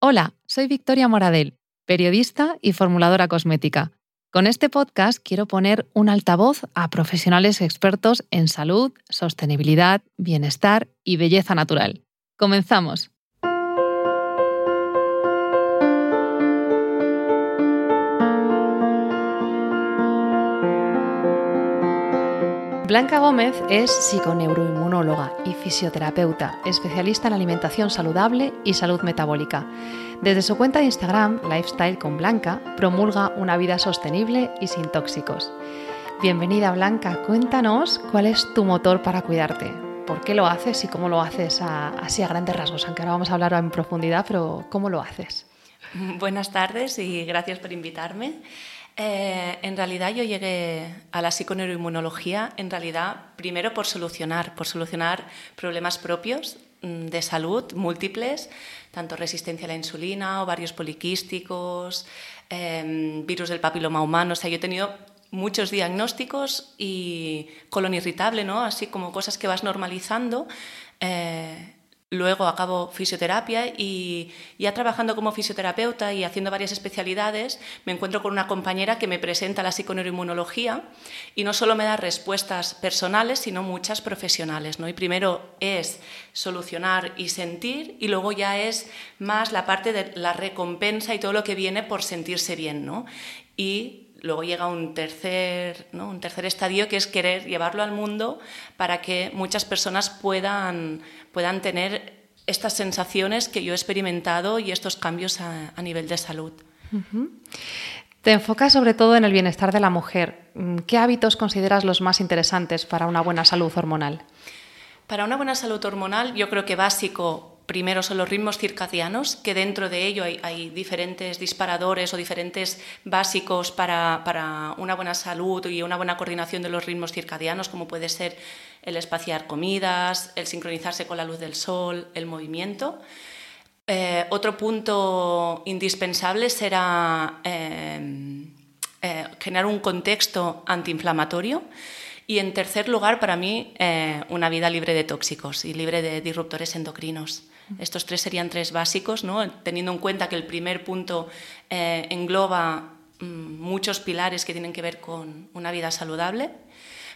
Hola, soy Victoria Moradel, periodista y formuladora cosmética. Con este podcast quiero poner un altavoz a profesionales expertos en salud, sostenibilidad, bienestar y belleza natural. Comenzamos. Blanca Gómez es psiconeuroinmunóloga y fisioterapeuta, especialista en alimentación saludable y salud metabólica. Desde su cuenta de Instagram, Lifestyle con Blanca, promulga una vida sostenible y sin tóxicos. Bienvenida Blanca, cuéntanos cuál es tu motor para cuidarte. ¿Por qué lo haces y cómo lo haces así a grandes rasgos? Aunque ahora vamos a hablar en profundidad, pero ¿cómo lo haces? Buenas tardes y gracias por invitarme. Eh, en realidad yo llegué a la psiconeuroinmunología, en realidad primero por solucionar, por solucionar problemas propios mm, de salud múltiples, tanto resistencia a la insulina, ovarios poliquísticos, em, virus del papiloma humano. O sea, yo he tenido muchos diagnósticos y colon irritable, ¿no? Así como cosas que vas normalizando. Eh, Luego acabo fisioterapia y ya trabajando como fisioterapeuta y haciendo varias especialidades, me encuentro con una compañera que me presenta la psiconeuroinmunología y no solo me da respuestas personales, sino muchas profesionales. ¿no? Y primero es solucionar y sentir y luego ya es más la parte de la recompensa y todo lo que viene por sentirse bien. ¿no? Y luego llega un tercer, ¿no? un tercer estadio que es querer llevarlo al mundo para que muchas personas puedan, puedan tener estas sensaciones que yo he experimentado y estos cambios a, nivel de salud. Te enfocas sobre todo en el bienestar de la mujer. ¿Qué hábitos consideras los más interesantes para una buena salud hormonal? Para una buena salud hormonal, yo creo que básico Primero son los ritmos circadianos, que dentro de ello hay, diferentes disparadores o diferentes básicos para, una buena salud y una buena coordinación de los ritmos circadianos, como puede ser el espaciar comidas, el sincronizarse con la luz del sol, el movimiento. Eh, otro punto indispensable será eh, eh, generar un contexto antiinflamatorio. Y en tercer lugar, para mí, una vida libre de tóxicos y libre de disruptores endocrinos. Estos tres serían tres básicos, ¿no? teniendo en cuenta que el primer punto eh, engloba mm, muchos pilares que tienen que ver con una vida saludable,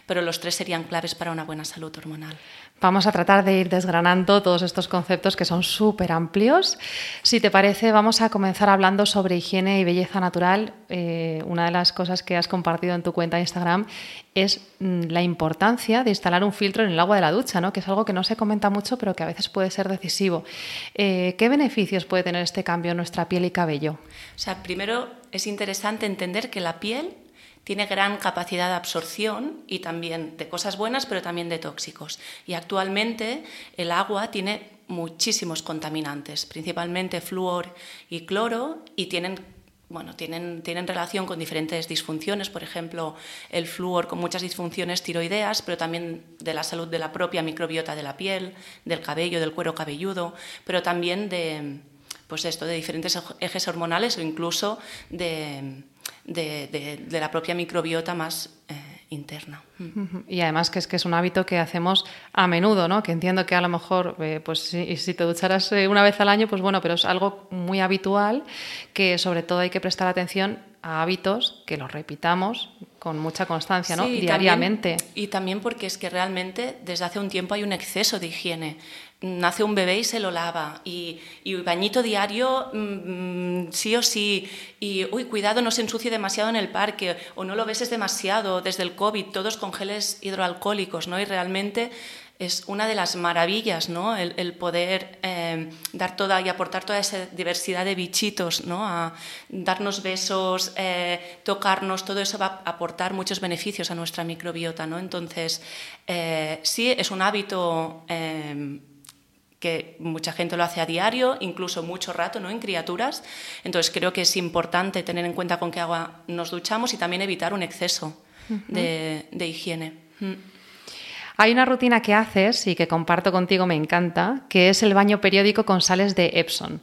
pero los tres serían claves para una buena salud hormonal. Vamos a tratar de ir desgranando todos estos conceptos que son súper amplios. Si te parece, vamos a comenzar hablando sobre higiene y belleza natural. Eh, una de las cosas que has compartido en tu cuenta de Instagram es mm, la importancia de instalar un filtro en el agua de la ducha, ¿no? que es algo que no se comenta mucho, pero que a veces puede ser decisivo. Eh, ¿Qué beneficios puede tener este cambio en nuestra piel y cabello? O sea, primero es interesante entender que la piel tiene gran capacidad de absorción y también de cosas buenas, pero también de tóxicos. Y actualmente el agua tiene muchísimos contaminantes, principalmente flúor y cloro, y tienen bueno, tienen, tienen, relación con diferentes disfunciones, por ejemplo, el flúor con muchas disfunciones tiroideas, pero también de la salud de la propia microbiota de la piel, del cabello, del cuero cabelludo, pero también de, pues esto, de diferentes ejes hormonales o incluso de, de, la propia microbiota más eh, interna. Y además que es que es un hábito que hacemos a menudo, ¿no? Que entiendo que a lo mejor, eh, pues si, si, te ducharas eh, una vez al año, pues bueno, pero es algo muy habitual que sobre todo hay que prestar atención a hábitos que los repitamos con mucha constancia, ¿no? Diariamente. y también porque es que realmente desde hace un tiempo hay un exceso de higiene nace un bebé y se lo lava, y, bañito diario mm, sí o sí, y uy, cuidado, no se ensucie demasiado en el parque, o no lo beses demasiado desde el COVID, todos con geles hidroalcohólicos, ¿no? Y realmente es una de las maravillas, ¿no? El, poder eh, dar toda y aportar toda esa diversidad de bichitos, ¿no? A darnos besos, eh, tocarnos, todo eso va a aportar muchos beneficios a nuestra microbiota, ¿no? Entonces, eh, sí, es un hábito que mucha gente lo hace a diario, incluso mucho rato, ¿no? En criaturas. Entonces creo que es importante tener en cuenta con qué agua nos duchamos y también evitar un exceso de, higiene. Mm. Hay una rutina que haces y que comparto contigo, me encanta, que es el baño periódico con sales de Epson.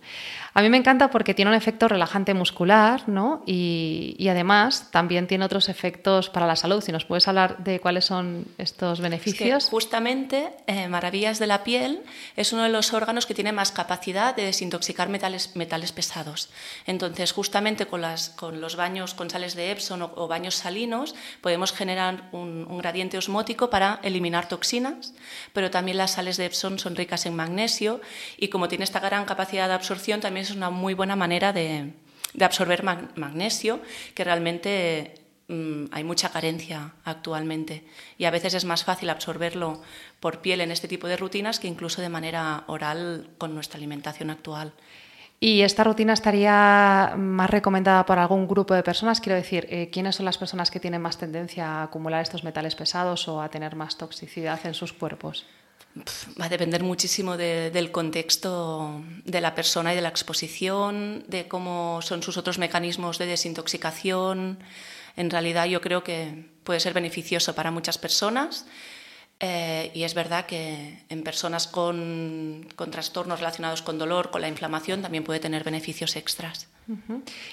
A mí me encanta porque tiene un efecto relajante muscular, ¿no? Y, además también tiene otros efectos para la salud. Si nos puedes hablar de cuáles son estos beneficios. justamente, eh, Maravillas de la piel es uno de los órganos que tiene más capacidad de desintoxicar metales, metales pesados. Entonces, justamente con, las, con los baños con sales de Epsom o, baños salinos, podemos generar un, un gradiente osmótico para eliminar toxinas, pero también las sales de Epsom son ricas en magnesio y como tiene esta gran capacidad de absorción, también es una muy buena manera de, absorber magnesio, que realmente mm, hay mucha carencia actualmente y a veces es más fácil absorberlo por piel en este tipo de rutinas que incluso de manera oral con nuestra alimentación actual. ¿Y esta rutina estaría más recomendada para algún grupo de personas? Quiero decir, eh, ¿quiénes son las personas que tienen más tendencia a acumular estos metales pesados o a tener más toxicidad en sus cuerpos? Va a depender muchísimo del contexto de la persona y de la exposición, de cómo son sus otros mecanismos de desintoxicación. En realidad yo creo que puede ser beneficioso para muchas personas eh, y es verdad que en personas con, trastornos relacionados con dolor, con la inflamación, también puede tener beneficios extras.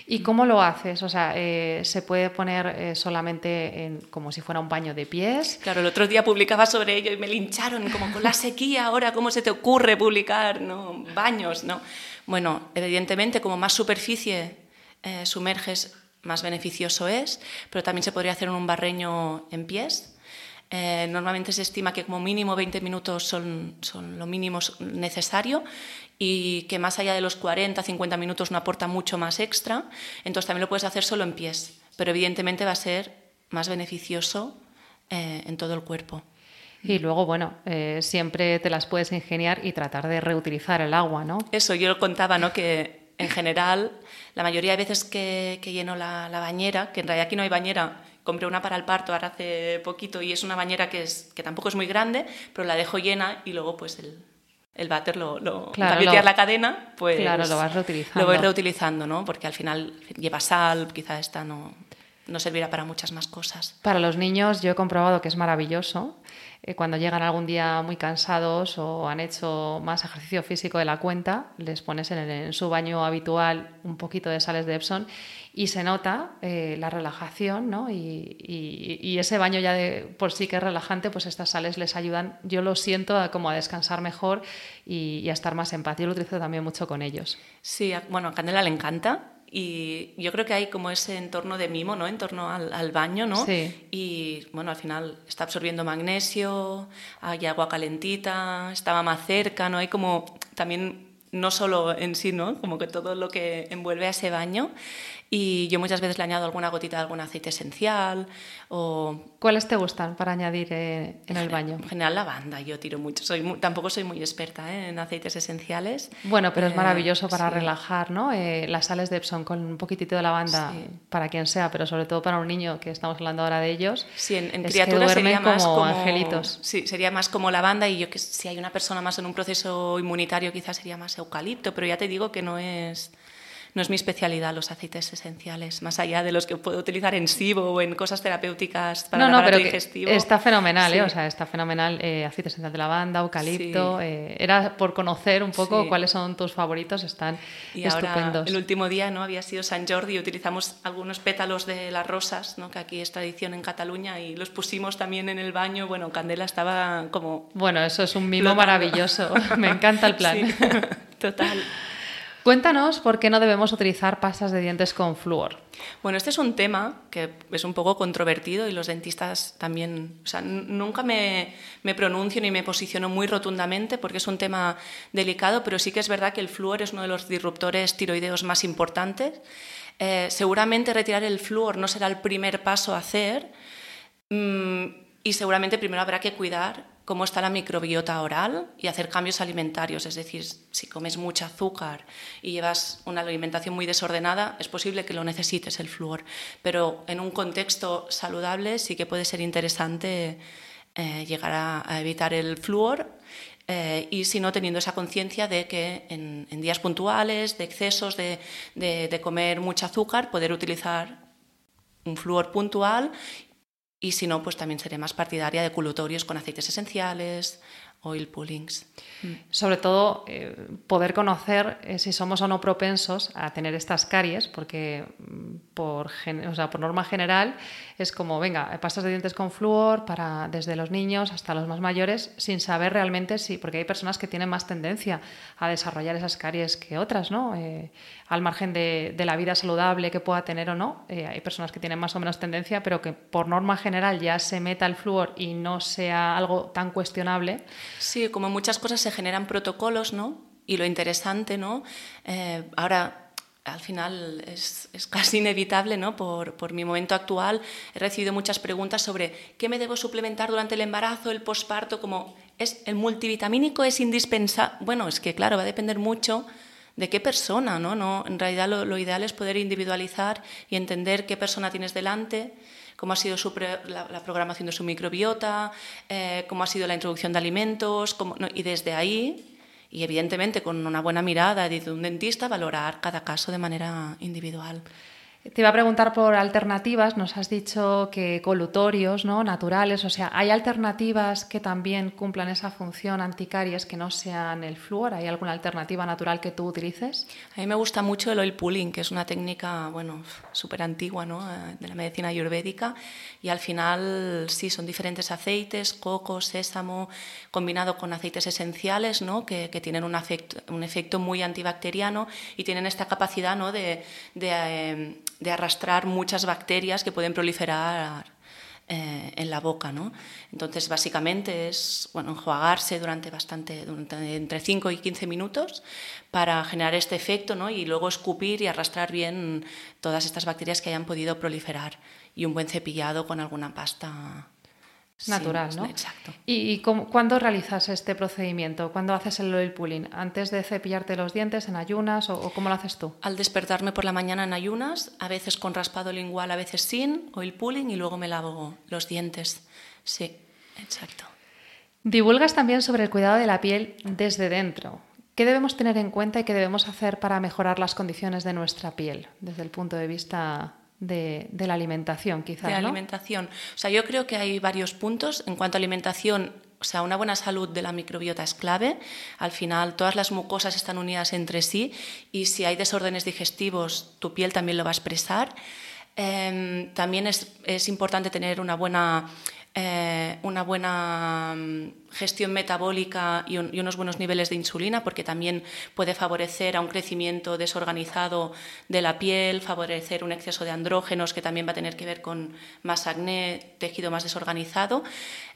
¿Y cómo lo haces? O sea, eh, ¿se puede poner eh, solamente en, como si fuera un baño de pies? Claro, el otro día publicaba sobre ello y me lincharon, como con la sequía ahora, ¿cómo se te ocurre publicar ¿no? baños? ¿no? Bueno, evidentemente, como más superficie sumerges, más beneficioso es, pero también se podría hacer en un barreño en pies eh, normalmente se estima que como mínimo 20 minutos son, son lo mínimo necesario y que más allá de los 40, 50 minutos no aporta mucho más extra. Entonces también lo puedes hacer solo en pies, pero evidentemente va a ser más beneficioso eh, en todo el cuerpo. Y luego, bueno, eh, siempre te las puedes ingeniar y tratar de reutilizar el agua, ¿no? Eso, yo contaba, ¿no? Que en general, la mayoría de veces que, que lleno la, la, bañera, que en realidad aquí no hay bañera, compré una para el parto ahora hace poquito y es una bañera que, es, que tampoco es muy grande, pero la dejo llena y luego pues el, el váter lo, lo la cadena, pues claro, lo vas reutilizando. Lo voy reutilizando, ¿no? Porque al final lleva sal, quizá esta no, no servirá para muchas más cosas. Para los niños yo he comprobado que es maravilloso cuando llegan algún día muy cansados o han hecho más ejercicio físico de la cuenta, les pones en, su baño habitual un poquito de sales de Epsom y se nota eh, la relajación, ¿no? Y, ese baño ya de por sí que es relajante, pues estas sales les ayudan, yo lo siento, a, como a descansar mejor y, a estar más en paz. Yo lo utilizo también mucho con ellos. Sí, bueno, a Candela le encanta y yo creo que hay como ese entorno de mimo, ¿no? En torno al, baño, ¿no? Sí. Y bueno, al final está absorbiendo magnesio, hay agua calentita, estaba más cerca, ¿no? Hay como también no solo en sí, ¿no? Como que todo lo que envuelve a ese baño. Y yo muchas veces le añado alguna gotita de algún aceite esencial o... ¿Cuáles te gustan para añadir eh, en el baño? En general lavanda, yo tiro mucho. Soy tampoco soy muy experta ¿eh? en aceites esenciales. Bueno, pero es eh, maravilloso para relajar, ¿no? las sales de Epsom con un poquitito de lavanda para quien sea, pero sobre todo para un niño, que estamos hablando ahora de ellos. Sí, en, criaturas sería más como, angelitos. Sí, sería más como lavanda y yo que si hay una persona más en un proceso inmunitario quizás sería más eucalipto, pero ya te digo que no es no es mi especialidad los aceites esenciales, más allá de los que puedo utilizar en SIBO o en cosas terapéuticas para no, el pero digestivo. Está fenomenal, ¿eh? o sea, está fenomenal eh, aceite esencial de lavanda, eucalipto. Eh, era por conocer un poco cuáles son tus favoritos, están y estupendos. Ahora, el último día no había sido San Jordi y utilizamos algunos pétalos de las rosas, ¿no? que aquí es tradición en Cataluña, y los pusimos también en el baño. Bueno, Candela estaba como. Bueno, eso es un mimo maravilloso. Me encanta el plan. Total. Cuéntanos por qué no debemos utilizar pastas de dientes con flúor. Bueno, este es un tema que es un poco controvertido y los dentistas también, o sea, nunca me, me, pronuncio ni me posiciono muy rotundamente porque es un tema delicado, pero sí que es verdad que el flúor es uno de los disruptores tiroideos más importantes. Eh, seguramente retirar el flúor no será el primer paso a hacer mm, y seguramente primero habrá que cuidar cómo está la microbiota oral y hacer cambios alimentarios. Es decir, si comes mucho azúcar y llevas una alimentación muy desordenada, es posible que lo necesites el flúor. Pero en un contexto saludable sí que puede ser interesante eh, llegar a, evitar el flúor. Eh, y si no, teniendo esa conciencia de que en, días puntuales, de excesos de, de comer mucho azúcar, poder utilizar un flúor puntual y si no, pues también seré más partidaria de culutorios con aceites esenciales oil pullings. Sobre todo, eh, poder conocer eh, si somos o no propensos a tener estas caries, porque mm, por, o sea, por norma general es como, venga, pastas de dientes con flúor para desde los niños hasta los más mayores, sin saber realmente si, porque hay personas que tienen más tendencia a desarrollar esas caries que otras, ¿no? Eh, al margen de, de, la vida saludable que pueda tener o no, hay personas que tienen más o menos tendencia, pero que por norma general ya se meta el flúor y no sea algo tan cuestionable. Sí, como muchas cosas se generan protocolos, ¿no? Y lo interesante, ¿no? Eh, ahora al final es, casi inevitable, ¿no? Por, por, mi momento actual, he recibido muchas preguntas sobre qué me debo suplementar durante el embarazo, el posparto, como es el multivitamínico es indispensable. Bueno, es que claro, va a depender mucho de qué persona, ¿no? no en realidad lo ideal es poder individualizar y entender qué persona tienes delante cómo ha sido la, programación de su microbiota, eh, cómo ha sido la introducción de alimentos, y desde ahí, y evidentemente con una buena mirada de un dentista, valorar cada caso de manera individual. Te iba a preguntar por alternativas. Nos has dicho que colutorios, ¿no? Naturales. O sea, ¿hay alternativas que también cumplan esa función anticaries que no sean el flúor? ¿Hay alguna alternativa natural que tú utilices? A mí me gusta mucho el oil pulling, que es una técnica, bueno, súper antigua, ¿no? Eh, de la medicina ayurvédica. Y al final, sí, son diferentes aceites, coco, sésamo, combinado con aceites esenciales, ¿no? Que, tienen un, un efecto muy antibacteriano y tienen esta capacidad, ¿no? De, de eh, de arrastrar muchas bacterias que pueden proliferar eh, en la boca. ¿no? Entonces, básicamente es bueno, enjuagarse durante, bastante, durante entre 5 y 15 minutos para generar este efecto ¿no? y luego escupir y arrastrar bien todas estas bacterias que hayan podido proliferar y un buen cepillado con alguna pasta natural, ¿no? Exacto. ¿Y, cuándo realizas este procedimiento? ¿Cuándo haces el oil pulling? ¿Antes de cepillarte los dientes, en ayunas o, cómo lo haces tú? Al despertarme por la mañana en ayunas, a veces con raspado lingual, a veces sin, oil pulling y luego me lavo los dientes. Sí, exacto. Divulgas también sobre el cuidado de la piel desde dentro. ¿Qué debemos tener en cuenta y qué debemos hacer para mejorar las condiciones de nuestra piel desde el punto de vista de, la alimentación, quizás. De la alimentación. O sea, yo creo que hay varios puntos. En cuanto a alimentación, o sea, una buena salud de la microbiota es clave. Al final, todas las mucosas están unidas entre sí y si hay desórdenes digestivos, tu piel también lo va a expresar. Em, también es, es, importante tener una buena eh, una buena mm, gestión metabólica y, unos buenos niveles de insulina, porque también puede favorecer a un crecimiento desorganizado de la piel, favorecer un exceso de andrógenos, que también va a tener que ver con más acné, tejido más desorganizado.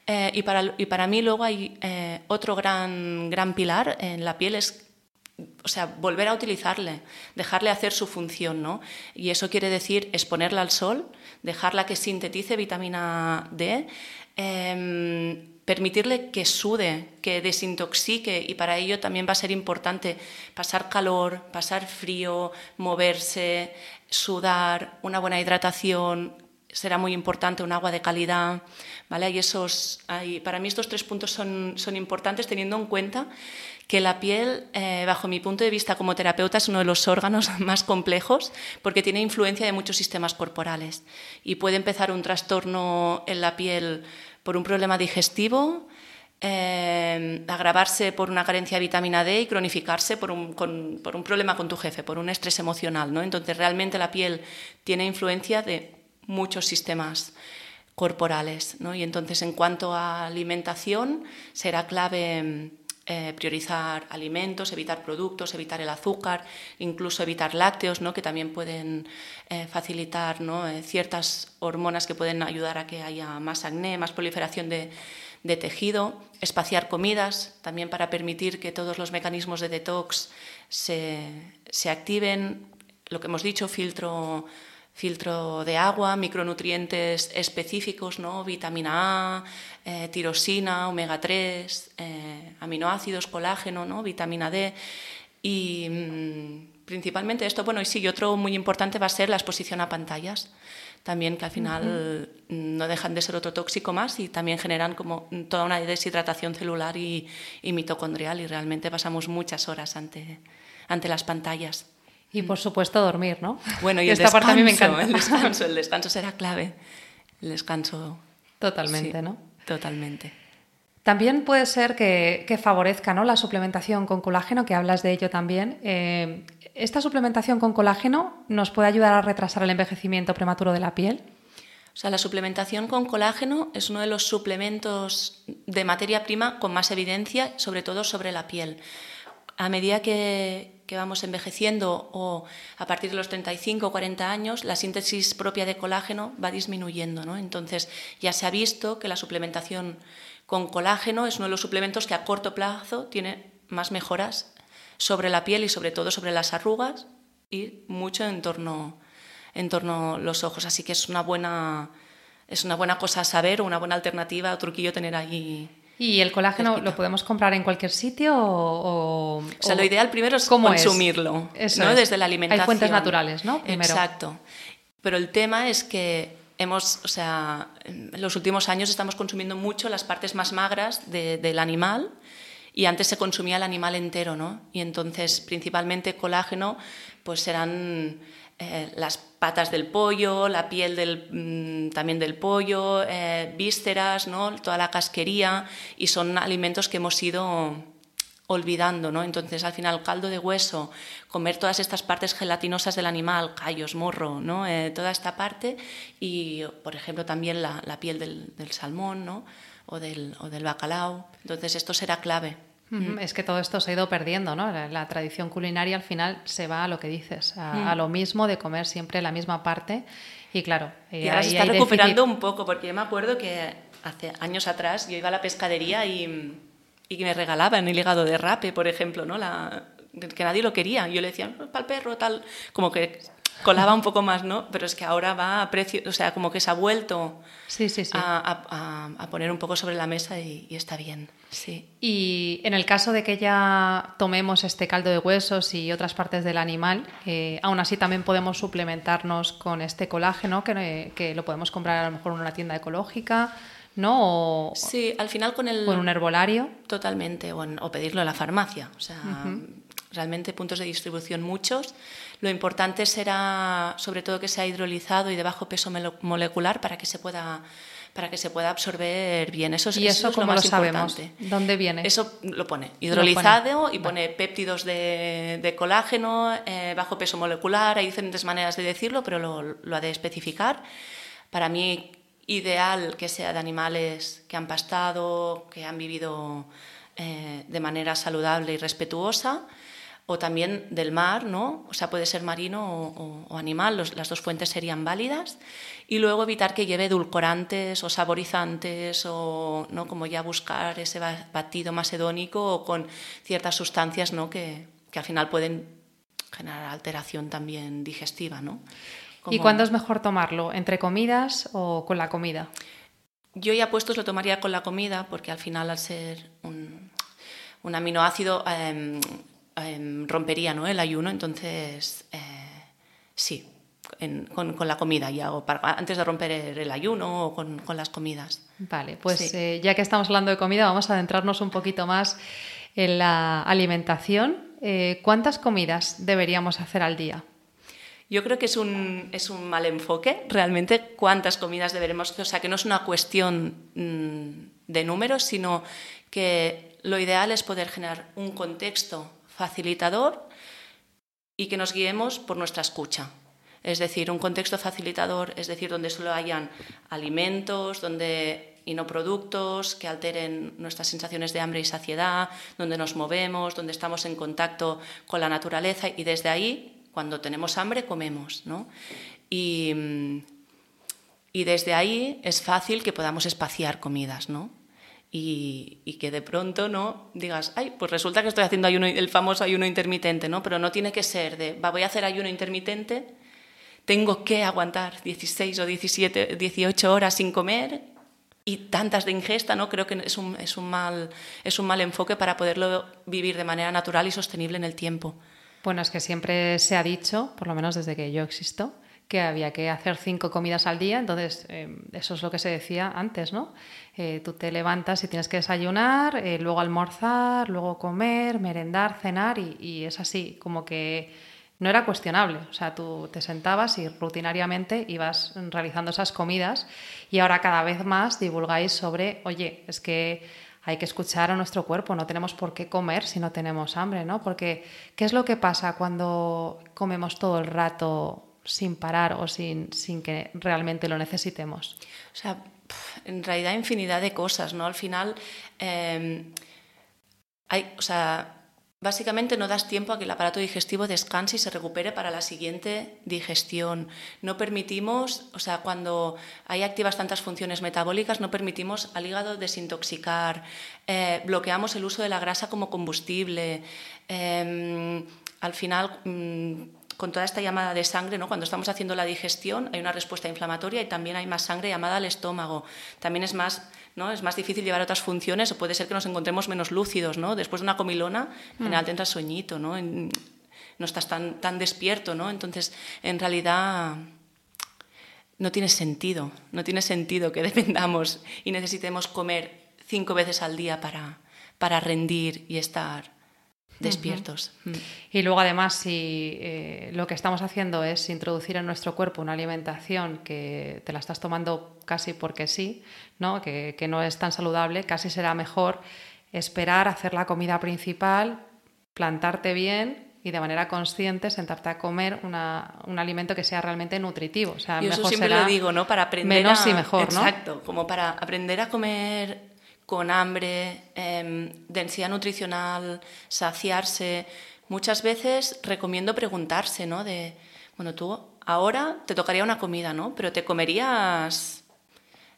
Eh, y, para, y, para, mí luego hay eh, otro gran, gran pilar en la piel, es o sea, volver a utilizarle, dejarle hacer su función, ¿no? Y eso quiere decir exponerla al sol, dejarla que sintetice vitamina D, em, permitirle que sude, que desintoxique y para ello también va a ser importante pasar calor, pasar frío, moverse, sudar, una buena hidratación, será muy importante un agua de calidad, ¿vale? Y esos, para mí estos tres puntos son, son importantes teniendo en cuenta que la piel, eh, bajo mi punto de vista como terapeuta, es uno de los órganos más complejos porque tiene influencia de muchos sistemas corporales y puede empezar un trastorno en la piel por un problema digestivo, eh, agravarse por una carencia de vitamina D y cronificarse por un, por un, problema con tu jefe, por un estrés emocional. ¿no? Entonces, realmente la piel tiene influencia de muchos sistemas corporales. ¿no? Y entonces, en cuanto a alimentación, será clave eh, priorizar alimentos, evitar productos, evitar el azúcar, incluso evitar lácteos, ¿no? que también pueden eh, facilitar ¿no? Eh, ciertas hormonas que pueden ayudar a que haya más acné, más proliferación de, de tejido, espaciar comidas, también para permitir que todos los mecanismos de detox se, se activen, lo que hemos dicho, filtro filtro de agua, micronutrientes específicos, ¿no? vitamina A, eh, tirosina, omega 3, eh, aminoácidos, colágeno, ¿no? vitamina D. Y mm, principalmente esto, bueno, y sí, otro muy importante va a ser la exposición a pantallas, también que al final no dejan de ser otro tóxico más y también generan como toda una deshidratación celular y, mitocondrial y realmente pasamos muchas horas ante, ante las pantallas. Y por supuesto dormir, ¿no? Bueno, y, esta parte a mí me encanta. El descanso, el descanso será clave. El descanso. Totalmente, ¿no? Totalmente. También puede ser que, favorezca ¿no? la suplementación con colágeno, que hablas de ello también. Eh, ¿Esta suplementación con colágeno nos puede ayudar a retrasar el envejecimiento prematuro de la piel? O sea, la suplementación con colágeno es uno de los suplementos de materia prima con más evidencia, sobre todo sobre la piel. A medida que, vamos envejeciendo o a partir de los 35 o 40 años, la síntesis propia de colágeno va disminuyendo. ¿no? Entonces, ya se ha visto que la suplementación con colágeno es uno de los suplementos que a corto plazo tiene más mejoras sobre la piel y sobre todo sobre las arrugas y mucho en torno en torno a los ojos. Así que es una buena, es una buena cosa saber, una buena alternativa o truquillo tener ahí. ¿Y el colágeno lo podemos comprar en cualquier sitio? O, o, sea, lo ideal primero es consumirlo, ¿no? desde la alimentación. Hay fuentes naturales, ¿no? Exacto. Pero el tema es que hemos, o sea, en los últimos años estamos consumiendo mucho las partes más magras del animal y antes se consumía el animal entero, ¿no? Y entonces, principalmente colágeno, pues serán eh, las patas del pollo, la piel del, mm, también del pollo, eh, vísceras, ¿no? toda la casquería, y son alimentos que hemos ido olvidando, ¿no? Entonces, al final, caldo de hueso, comer todas estas partes gelatinosas del animal, callos, morro, ¿no? Eh, toda esta parte, y, por ejemplo, también la, piel del, salmón, ¿no? O del, o del bacalao. Entonces, esto será clave. Mm. Es que todo esto se ha ido perdiendo, ¿no? La, tradición culinaria al final se va a lo que dices, a, mm. lo mismo de comer siempre la misma parte. Y claro, y ahora se está recuperando un poco, porque yo me acuerdo que hace años atrás yo iba a la pescadería y, y me regalaban el hígado de rape, por ejemplo, ¿no? La, que nadie lo quería. Yo le decía, para el perro, tal, como que colaba un poco más, ¿no? Pero es que ahora va a precio, o sea, como que se ha vuelto sí, sí, sí. A, a, poner un poco sobre la mesa y, está bien. Sí. Y en el caso de que ya tomemos este caldo de huesos y otras partes del animal, eh, aún así también podemos suplementarnos con este colágeno que, que, lo podemos comprar a lo mejor en una tienda ecológica. ¿no? O, sí, al final con el... Con un herbolario. Totalmente, o, o pedirlo en la farmacia. O sea, realmente puntos de distribución muchos. Lo importante será, sobre todo, que sea hidrolizado y de bajo peso molecular para que se pueda para que se pueda absorber bien. Eso, ¿Y eso, es lo más importante. ¿Dónde viene? Eso lo pone hidrolizado y pone péptidos de, colágeno, eh, bajo peso molecular. Hay diferentes maneras de decirlo, pero lo, lo ha de especificar. Para mí, ideal que sea de animales que han pastado, que han vivido eh, de manera saludable y respetuosa o también del mar, ¿no? O sea, puede ser marino o, animal, las dos fuentes serían válidas. Y luego evitar que lleve edulcorantes o saborizantes o, ¿no? Como ya buscar ese batido más hedónico o con ciertas sustancias, ¿no? Que, que al final pueden generar alteración también digestiva, ¿no? ¿Y cuándo es mejor tomarlo? ¿Entre comidas o con la comida? Yo ya puestos lo tomaría con la comida porque al final al ser un, un aminoácido em, Em, rompería ¿no? el ayuno, entonces eh, sí, con, la comida y hago antes de romper el, ayuno o con, las comidas. Vale, pues eh, ya que estamos hablando de comida, vamos a adentrarnos un poquito más en la alimentación. Eh, ¿Cuántas comidas deberíamos hacer al día? Yo creo que es un, es un mal enfoque, realmente, cuántas comidas deberemos, o sea, que no es una cuestión mm, de números, sino que lo ideal es poder generar un contexto facilitador y que nos guiemos por nuestra escucha. Es decir, un contexto facilitador, es decir, donde solo hayan alimentos, donde y no productos que alteren nuestras sensaciones de hambre y saciedad, donde nos movemos, donde estamos en contacto con la naturaleza y desde ahí, cuando tenemos hambre, comemos. ¿no? Y, y desde ahí es fácil que podamos espaciar comidas. ¿no? Y, que de pronto no digas, ay, pues resulta que estoy haciendo ayuno, el famoso ayuno intermitente, ¿no? Pero no tiene que ser de, va, voy a hacer ayuno intermitente, tengo que aguantar 16 o 17, 18 horas sin comer y tantas de ingesta, ¿no? Creo que es un, es un, mal, es un mal enfoque para poderlo vivir de manera natural y sostenible en el tiempo. Bueno, es que siempre se ha dicho, por lo menos desde que yo existo, que había que hacer cinco comidas al día, entonces eh, eso es lo que se decía antes, ¿no? Eh, tú te levantas y tienes que desayunar, eh, luego almorzar, luego comer, merendar, cenar y, es así, como que no era cuestionable, o sea, tú te sentabas y rutinariamente ibas realizando esas comidas y ahora cada vez más divulgáis sobre, oye, es que hay que escuchar a nuestro cuerpo, no tenemos por qué comer si no tenemos hambre, ¿no? Porque, ¿qué es lo que pasa cuando comemos todo el rato sin parar o sin, sin que realmente lo necesitemos? O sea, en realidad infinidad de cosas, ¿no? Al final, em, hay, o sea, Básicamente no das tiempo a que el aparato digestivo descanse y se recupere para la siguiente digestión. No permitimos, o sea, cuando hay activas tantas funciones metabólicas, no permitimos al hígado desintoxicar, eh, bloqueamos el uso de la grasa como combustible. Em, al final, mm, con toda esta llamada de sangre, ¿no? cuando estamos haciendo la digestión hay una respuesta inflamatoria y también hay más sangre llamada al estómago. También es más, ¿no? es más difícil llevar otras funciones o puede ser que nos encontremos menos lúcidos. ¿no? Después de una comilona, en general mm. te entra sueñito, ¿no? no estás tan, tan despierto. ¿no? Entonces, en realidad no tiene sentido, no tiene sentido que dependamos y necesitemos comer cinco veces al día para, para rendir y estar despiertos. Mm. Y luego además si eh, lo que estamos haciendo es introducir en nuestro cuerpo una alimentación que te la estás tomando casi porque sí, ¿no? Que, no es tan saludable, casi será mejor esperar, hacer la comida principal, plantarte bien y de manera consciente sentarte a comer un alimento que sea realmente nutritivo. O sea, Yo eso siempre lo digo, ¿no? Para aprender menos y mejor, ¿no? Exacto, como para aprender a comer con hambre, em, densidad nutricional, saciarse. Muchas veces recomiendo preguntarse, ¿no? De, bueno, tú ahora te tocaría una comida, ¿no? Pero te comerías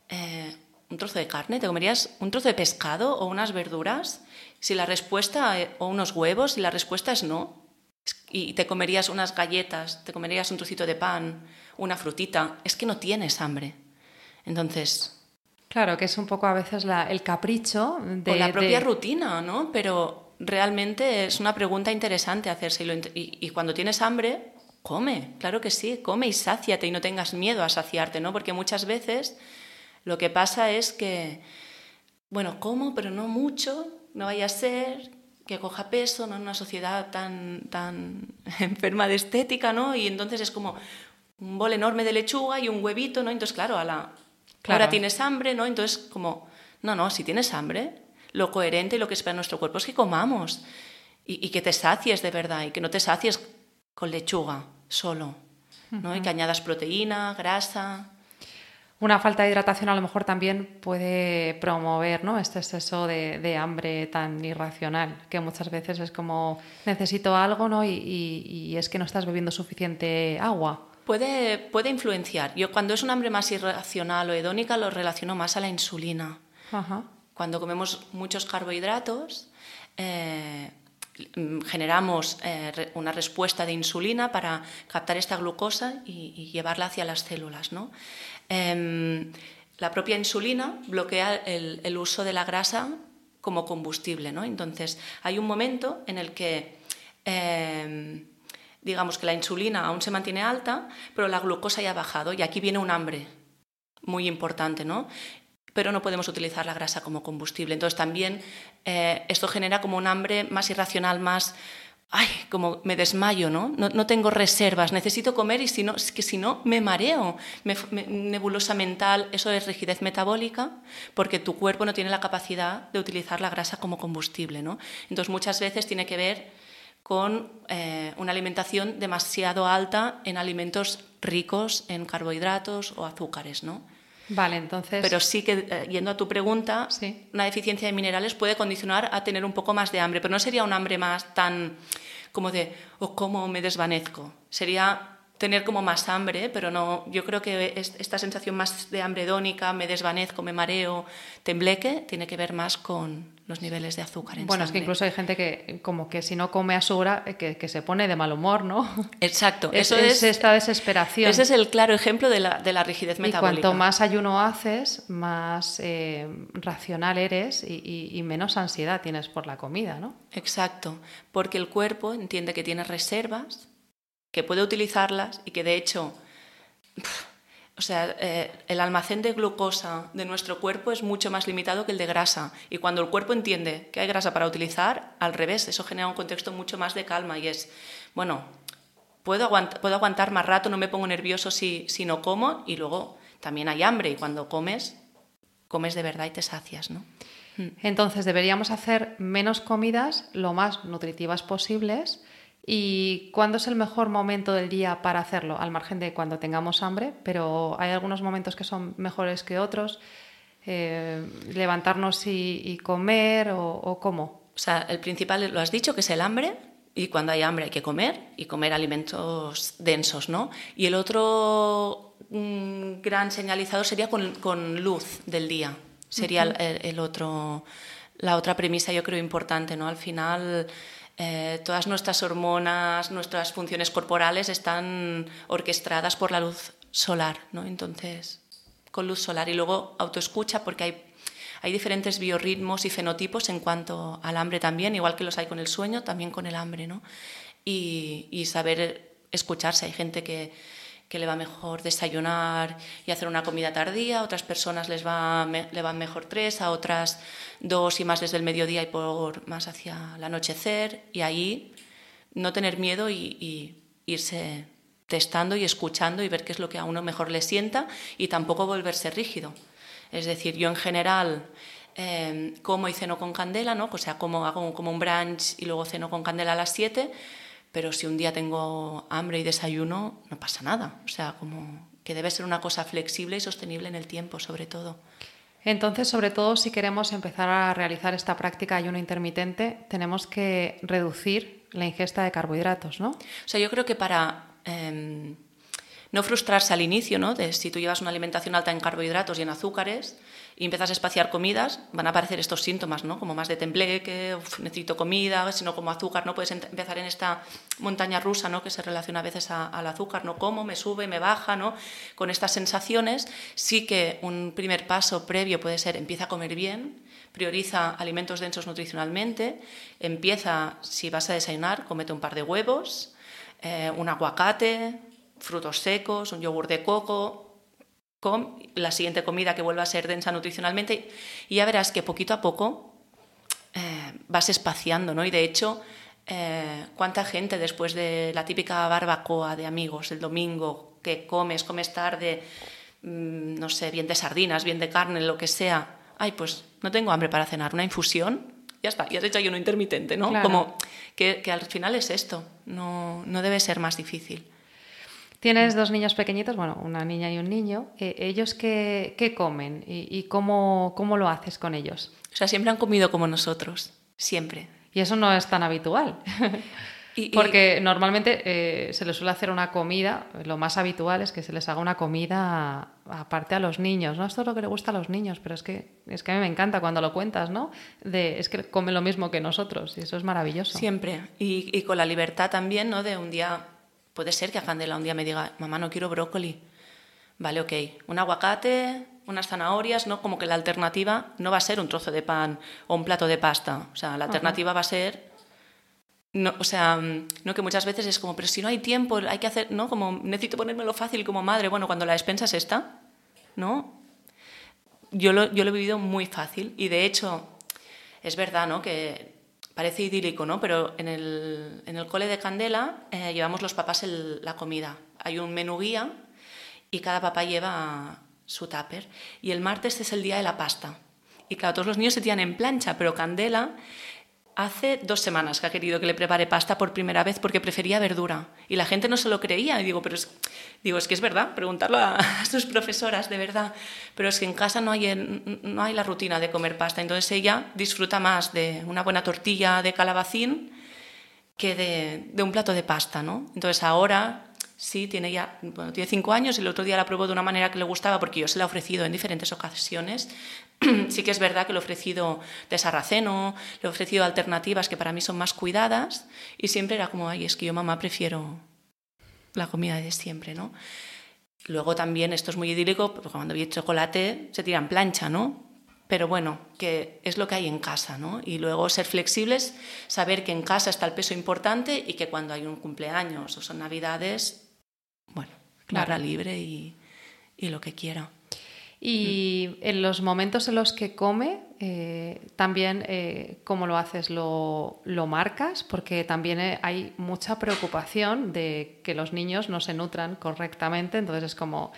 eh, un trozo de carne, te comerías un trozo de pescado o unas verduras. Si la respuesta, eh, o unos huevos, si la respuesta es no, y te comerías unas galletas, te comerías un trocito de pan, una frutita, es que no tienes hambre. Entonces, Claro, que es un poco a veces el capricho de... O la propia rutina, ¿no? Pero realmente es una pregunta interesante hacerse. Y, y, cuando tienes hambre, come, claro que sí, come y sáciate y no tengas miedo a saciarte, ¿no? Porque muchas veces lo que pasa es que, bueno, como, pero no mucho, no vaya a ser que coja peso, ¿no? En una sociedad tan, tan enferma de estética, ¿no? Y entonces es como un bol enorme de lechuga y un huevito, ¿no? Entonces, claro, a la, Ahora tienes hambre, ¿no? Entonces, como, no, no, si tienes hambre, lo coherente y lo que espera nuestro cuerpo es que comamos y, que te sacies de verdad y que no te sacies con lechuga solo, ¿no? Y que añadas proteína, grasa. Una falta de hidratación a lo mejor también puede promover ¿no? este exceso de, hambre tan irracional, que muchas veces es como necesito algo ¿no? y es que no estás bebiendo suficiente agua. Puede, puede influenciar. Yo cuando es un hambre más irracional o hedónica lo relaciono más a la insulina. Cuando comemos muchos carbohidratos, eh, generamos eh, una respuesta de insulina para captar esta glucosa y, llevarla hacia las células. ¿no? Em, la propia insulina bloquea el, el, uso de la grasa como combustible. ¿no? Entonces, hay un momento en el que em, digamos que la insulina aún se mantiene alta, pero la glucosa ya ha bajado y aquí viene un hambre muy importante, ¿no? Pero no podemos utilizar la grasa como combustible. Entonces también eh, esto genera como un hambre más irracional, más, ay, como me desmayo, ¿no? No, tengo reservas, necesito comer y si no, es que si no me mareo, nebulosa mental, eso es rigidez metabólica, porque tu cuerpo no tiene la capacidad de utilizar la grasa como combustible, ¿no? Entonces muchas veces tiene que ver con eh, una alimentación demasiado alta en alimentos ricos en carbohidratos o azúcares, ¿no? Vale, entonces. Pero sí que, eh, yendo a tu pregunta, una deficiencia de minerales puede condicionar a tener un poco más de hambre, pero no sería un hambre más tan como de, o oh, cómo me desvanezco. Sería tener como más hambre, pero no, yo creo que esta sensación más de hambre dónica, me desvanezco, me mareo, tembleque, tiene que ver más con los niveles de azúcar en Bueno, es que incluso hay gente que como que si no come a su hora, eh, que, se pone de mal humor, ¿no? Exacto, eso es, esta desesperación. Ese es el claro ejemplo de la, de la rigidez metabólica. Y cuanto más ayuno haces, más eh, racional eres y, y menos ansiedad tienes por la comida, ¿no? Exacto, porque el cuerpo entiende que tiene reservas que puede utilizarlas y que de hecho, o sea, eh, el almacén de glucosa de nuestro cuerpo es mucho más limitado que el de grasa. Y cuando el cuerpo entiende que hay grasa para utilizar, al revés, eso genera un contexto mucho más de calma y es, bueno, puedo, puedo aguantar más rato, no me pongo nervioso si, si no como y luego también hay hambre y cuando comes, comes de verdad y te sacias, ¿no? Mm. Entonces deberíamos hacer menos comidas lo más nutritivas posibles. ¿Y cuándo es el mejor momento del día para hacerlo? Al margen de cuando tengamos hambre, pero hay algunos momentos que son mejores que otros. Eh, levantarnos y, comer o, o, cómo? O sea, el principal lo has dicho, que es el hambre, y cuando hay hambre hay que comer y comer alimentos densos, ¿no? Y el otro mm, gran señalizador sería con, luz del día, sería el, otro, la otra premisa yo creo importante, ¿no? Al final eh, todas nuestras hormonas, nuestras funciones corporales están orquestadas por la luz solar, ¿no? Entonces con luz solar y luego autoescucha porque hay, hay diferentes biorritmos y fenotipos en cuanto al hambre también, igual que los hay con el sueño, también con el hambre, ¿no? Y, y saber escucharse. Hay gente que, que, le va mejor desayunar y hacer una comida tardía, a otras personas les va, le van mejor tres, a otras dos y más desde el mediodía y por más hacia el anochecer. Y ahí no tener miedo y, irse testando y escuchando y ver qué es lo que a uno mejor le sienta y tampoco volverse rígido. Es decir, yo en general em, como y ceno con candela, ¿no? o sea, como hago como un brunch y luego ceno con candela a las 7, pero si un día tengo hambre y desayuno, no pasa nada. O sea, como que debe ser una cosa flexible y sostenible en el tiempo, sobre todo. Entonces, sobre todo si queremos empezar a realizar esta práctica de ayuno intermitente, tenemos que reducir la ingesta de carbohidratos, ¿no? O sea, yo creo que para Em, no frustrarse al inicio, ¿no? De si tú llevas una alimentación alta en carbohidratos y en azúcares y empiezas a espaciar comidas, van a aparecer estos síntomas, ¿no? Como más de tembleque, necesito comida, sino como azúcar, ¿no? Puedes empezar en esta montaña rusa, ¿no? Que se relaciona a veces al azúcar, ¿no? Como, me sube, me baja, ¿no? Con estas sensaciones, sí que un primer paso previo puede ser empieza a comer bien, prioriza alimentos densos nutricionalmente, empieza, si vas a desayunar, comete un par de huevos, eh, un aguacate, frutos secos, un yogur de coco, con la siguiente comida que vuelva a ser densa nutricionalmente y ya verás que poquito a poco eh, vas espaciando, ¿no? Y de hecho, eh, ¿cuánta gente después de la típica barbacoa de amigos el domingo que comes, comes tarde, mm, no sé, bien de sardinas, bien de carne, lo que sea, ay, pues no tengo hambre para cenar, una infusión, ya está, ya has hecho ayuno intermitente, ¿no? Como que, al final es esto, no, no debe ser más difícil. Tienes dos niños pequeñitos, bueno, una niña y un niño. Eh, ¿Ellos qué, qué comen y, y, cómo, cómo lo haces con ellos? O sea, siempre han comido como nosotros, siempre. Y eso no es tan habitual. Porque normalmente eh, se les suele hacer una comida, lo más habitual es que se les haga una comida aparte a los niños, ¿no? Esto es lo que le gusta a los niños, pero es que, es que a mí me encanta cuando lo cuentas, ¿no? De, es que come lo mismo que nosotros y eso es maravilloso. Siempre. Y, y con la libertad también, ¿no? De un día, puede ser que a Candela un día me diga, mamá, no quiero brócoli. Vale, ok. Un aguacate, unas zanahorias, ¿no? Como que la alternativa no va a ser un trozo de pan o un plato de pasta. O sea, la alternativa va a ser no, o sea, no que muchas veces es como, pero si no hay tiempo, hay que hacer, ¿no? Como necesito ponérmelo fácil como madre. Bueno, cuando la despensa es esta, ¿no? Yo lo, yo lo he vivido muy fácil y de hecho es verdad, ¿no? Que parece idílico, ¿no? Pero en el, en el cole de Candela eh, llevamos los papás la comida. Hay un menú guía y cada papá lleva su tupper. Y el martes es el día de la pasta. Y claro, todos los niños se tiran en plancha, pero Candela Hace dos semanas que ha querido que le prepare pasta por primera vez porque prefería verdura. Y la gente no se lo creía. Y digo, pero es, digo, es que es verdad, preguntarlo a, sus profesoras, de verdad. Pero es que en casa no hay, no hay la rutina de comer pasta. Entonces ella disfruta más de una buena tortilla de calabacín que de, de un plato de pasta, ¿no? Entonces ahora sí, tiene ya, bueno, tiene cinco años y el otro día la probó de una manera que le gustaba porque yo se la he ofrecido en diferentes ocasiones. sí que es verdad que le he ofrecido de sarraceno, le he ofrecido alternativas que para mí son más cuidadas y siempre era como, ay, es que yo mamá prefiero la comida de siempre, ¿no? Luego también, esto es muy idílico, porque cuando había chocolate se tira en plancha, ¿no? Pero bueno, que es lo que hay en casa, ¿no? Y luego ser flexibles, saber que en casa está el peso importante y que cuando hay un cumpleaños o son navidades, bueno, claro. libre y, lo que quiera. Y en los momentos en los que come, eh, también eh, cómo lo haces, ¿Lo, ¿Lo, marcas, porque también eh, hay mucha preocupación de que los niños no se nutran correctamente, entonces es como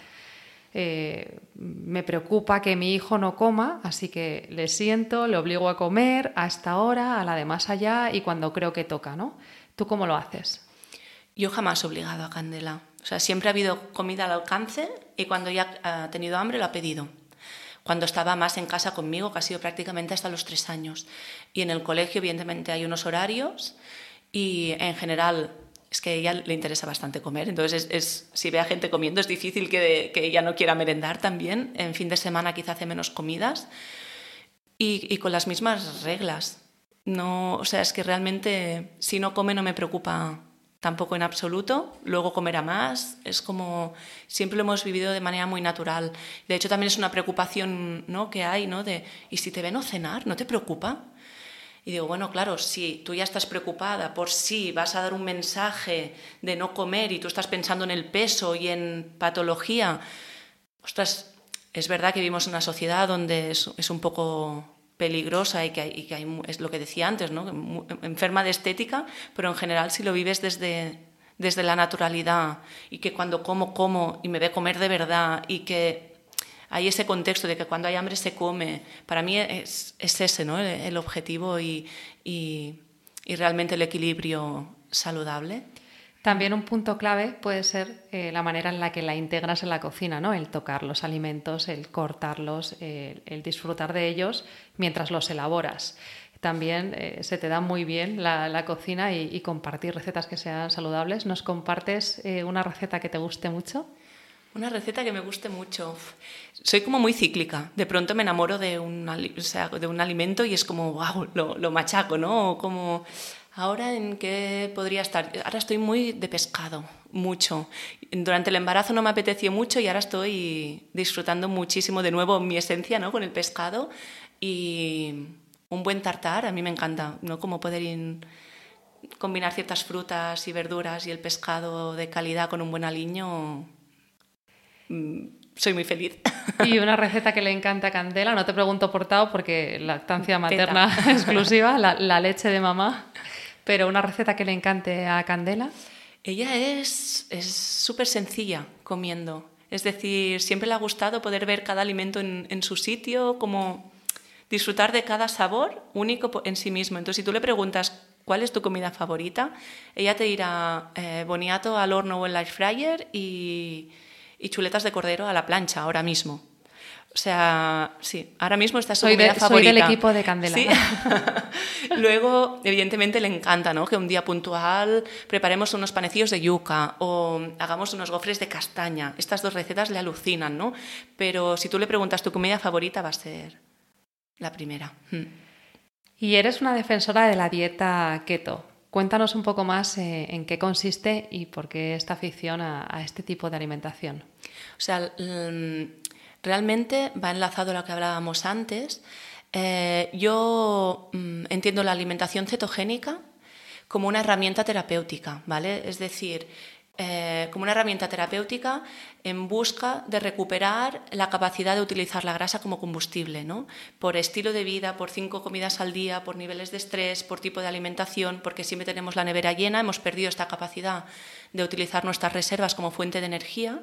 me preocupa que mi hijo no coma, así que le siento, le obligo a comer a esta hora, a la de más allá y cuando creo que toca, ¿no? ¿Tú cómo lo haces? Yo jamás he obligado a Candela. O sea, siempre ha habido comida al alcance y cuando ya ha tenido hambre lo ha pedido. Cuando estaba más en casa conmigo, que ha sido prácticamente hasta los tres años. Y en el colegio, evidentemente, hay unos horarios y en general es que a ella le interesa bastante comer, entonces es, si ve a gente comiendo es difícil que, que, ella no quiera merendar también. En fin de semana quizá hace menos comidas y, y, con las mismas reglas. No, o sea, es que realmente si no come no me preocupa tampoco en absoluto. Luego comerá más. Es como siempre lo hemos vivido de manera muy natural. De hecho también es una preocupación ¿no? que hay, ¿no? De ¿y si te ven no cenar? ¿No te preocupa? Y digo, bueno, claro, si tú ya estás preocupada por si vas a dar un mensaje de no comer y tú estás pensando en el peso y en patología, ostras, es verdad que vivimos en una sociedad donde es, es un poco peligrosa y que, hay, y que hay, es lo que decía antes, ¿no? enferma de estética, pero en general si lo vives desde, desde la naturalidad y que cuando como, como y me ve comer de verdad y que hay ese contexto de que cuando hay hambre se come. Para mí es, es ese ¿no? el, el objetivo y, y, y, realmente el equilibrio saludable. También un punto clave puede ser eh, la manera en la que la integras en la cocina, ¿no? el tocar los alimentos, el cortarlos, el, disfrutar de ellos mientras los elaboras también eh, se te da muy bien la, cocina y, compartir recetas que sean saludables. ¿Nos compartes eh, una receta que te guste mucho? Una receta que me guste mucho. Soy como muy cíclica. De pronto me enamoro de un, o alimento y es como, wow, lo, lo machaco, ¿no? Como, ahora en qué podría estar. Ahora estoy muy de pescado, mucho. Durante el embarazo no me apeteció mucho y ahora estoy disfrutando muchísimo de nuevo mi esencia, ¿no? Con el pescado y un buen tartar, a mí me encanta, ¿no? Como poder in, combinar ciertas frutas y verduras y el pescado de calidad con un buen aliño Mm, soy muy feliz. Y una receta que le encanta a Candela, no te pregunto por Tao porque lactancia materna Teta. exclusiva, la, la, leche de mamá, pero una receta que le encante a Candela. Ella es súper sencilla comiendo, es decir, siempre le ha gustado poder ver cada alimento en, en, su sitio, como disfrutar de cada sabor único en sí mismo. Entonces, si tú le preguntas cuál es tu comida favorita, ella te dirá eh, boniato al horno o el air fryer y y chuletas de cordero a la plancha ahora mismo. O sea, sí, ahora mismo está su soy comida de, favorita. Soy del equipo de Candela. ¿Sí? Luego, evidentemente, le encanta ¿no? que un día puntual preparemos unos panecillos de yuca o hagamos unos gofres de castaña. Estas dos recetas le alucinan, ¿no? Pero si tú le preguntas tu comida favorita, va a ser la primera. Hmm. Y eres una defensora de la dieta keto. Cuéntanos un poco más eh, en qué consiste y por qué esta afición a, a este tipo de alimentación. O sea, realmente va enlazado a lo que hablábamos antes. Eh, yo mm, entiendo la alimentación cetogénica como una herramienta terapéutica, ¿vale? Es decir, eh, como una herramienta terapéutica en busca de recuperar la capacidad de utilizar la grasa como combustible, ¿no? por estilo de vida, por cinco comidas al día, por niveles de estrés, por tipo de alimentación, porque siempre tenemos la nevera llena, hemos perdido esta capacidad de utilizar nuestras reservas como fuente de energía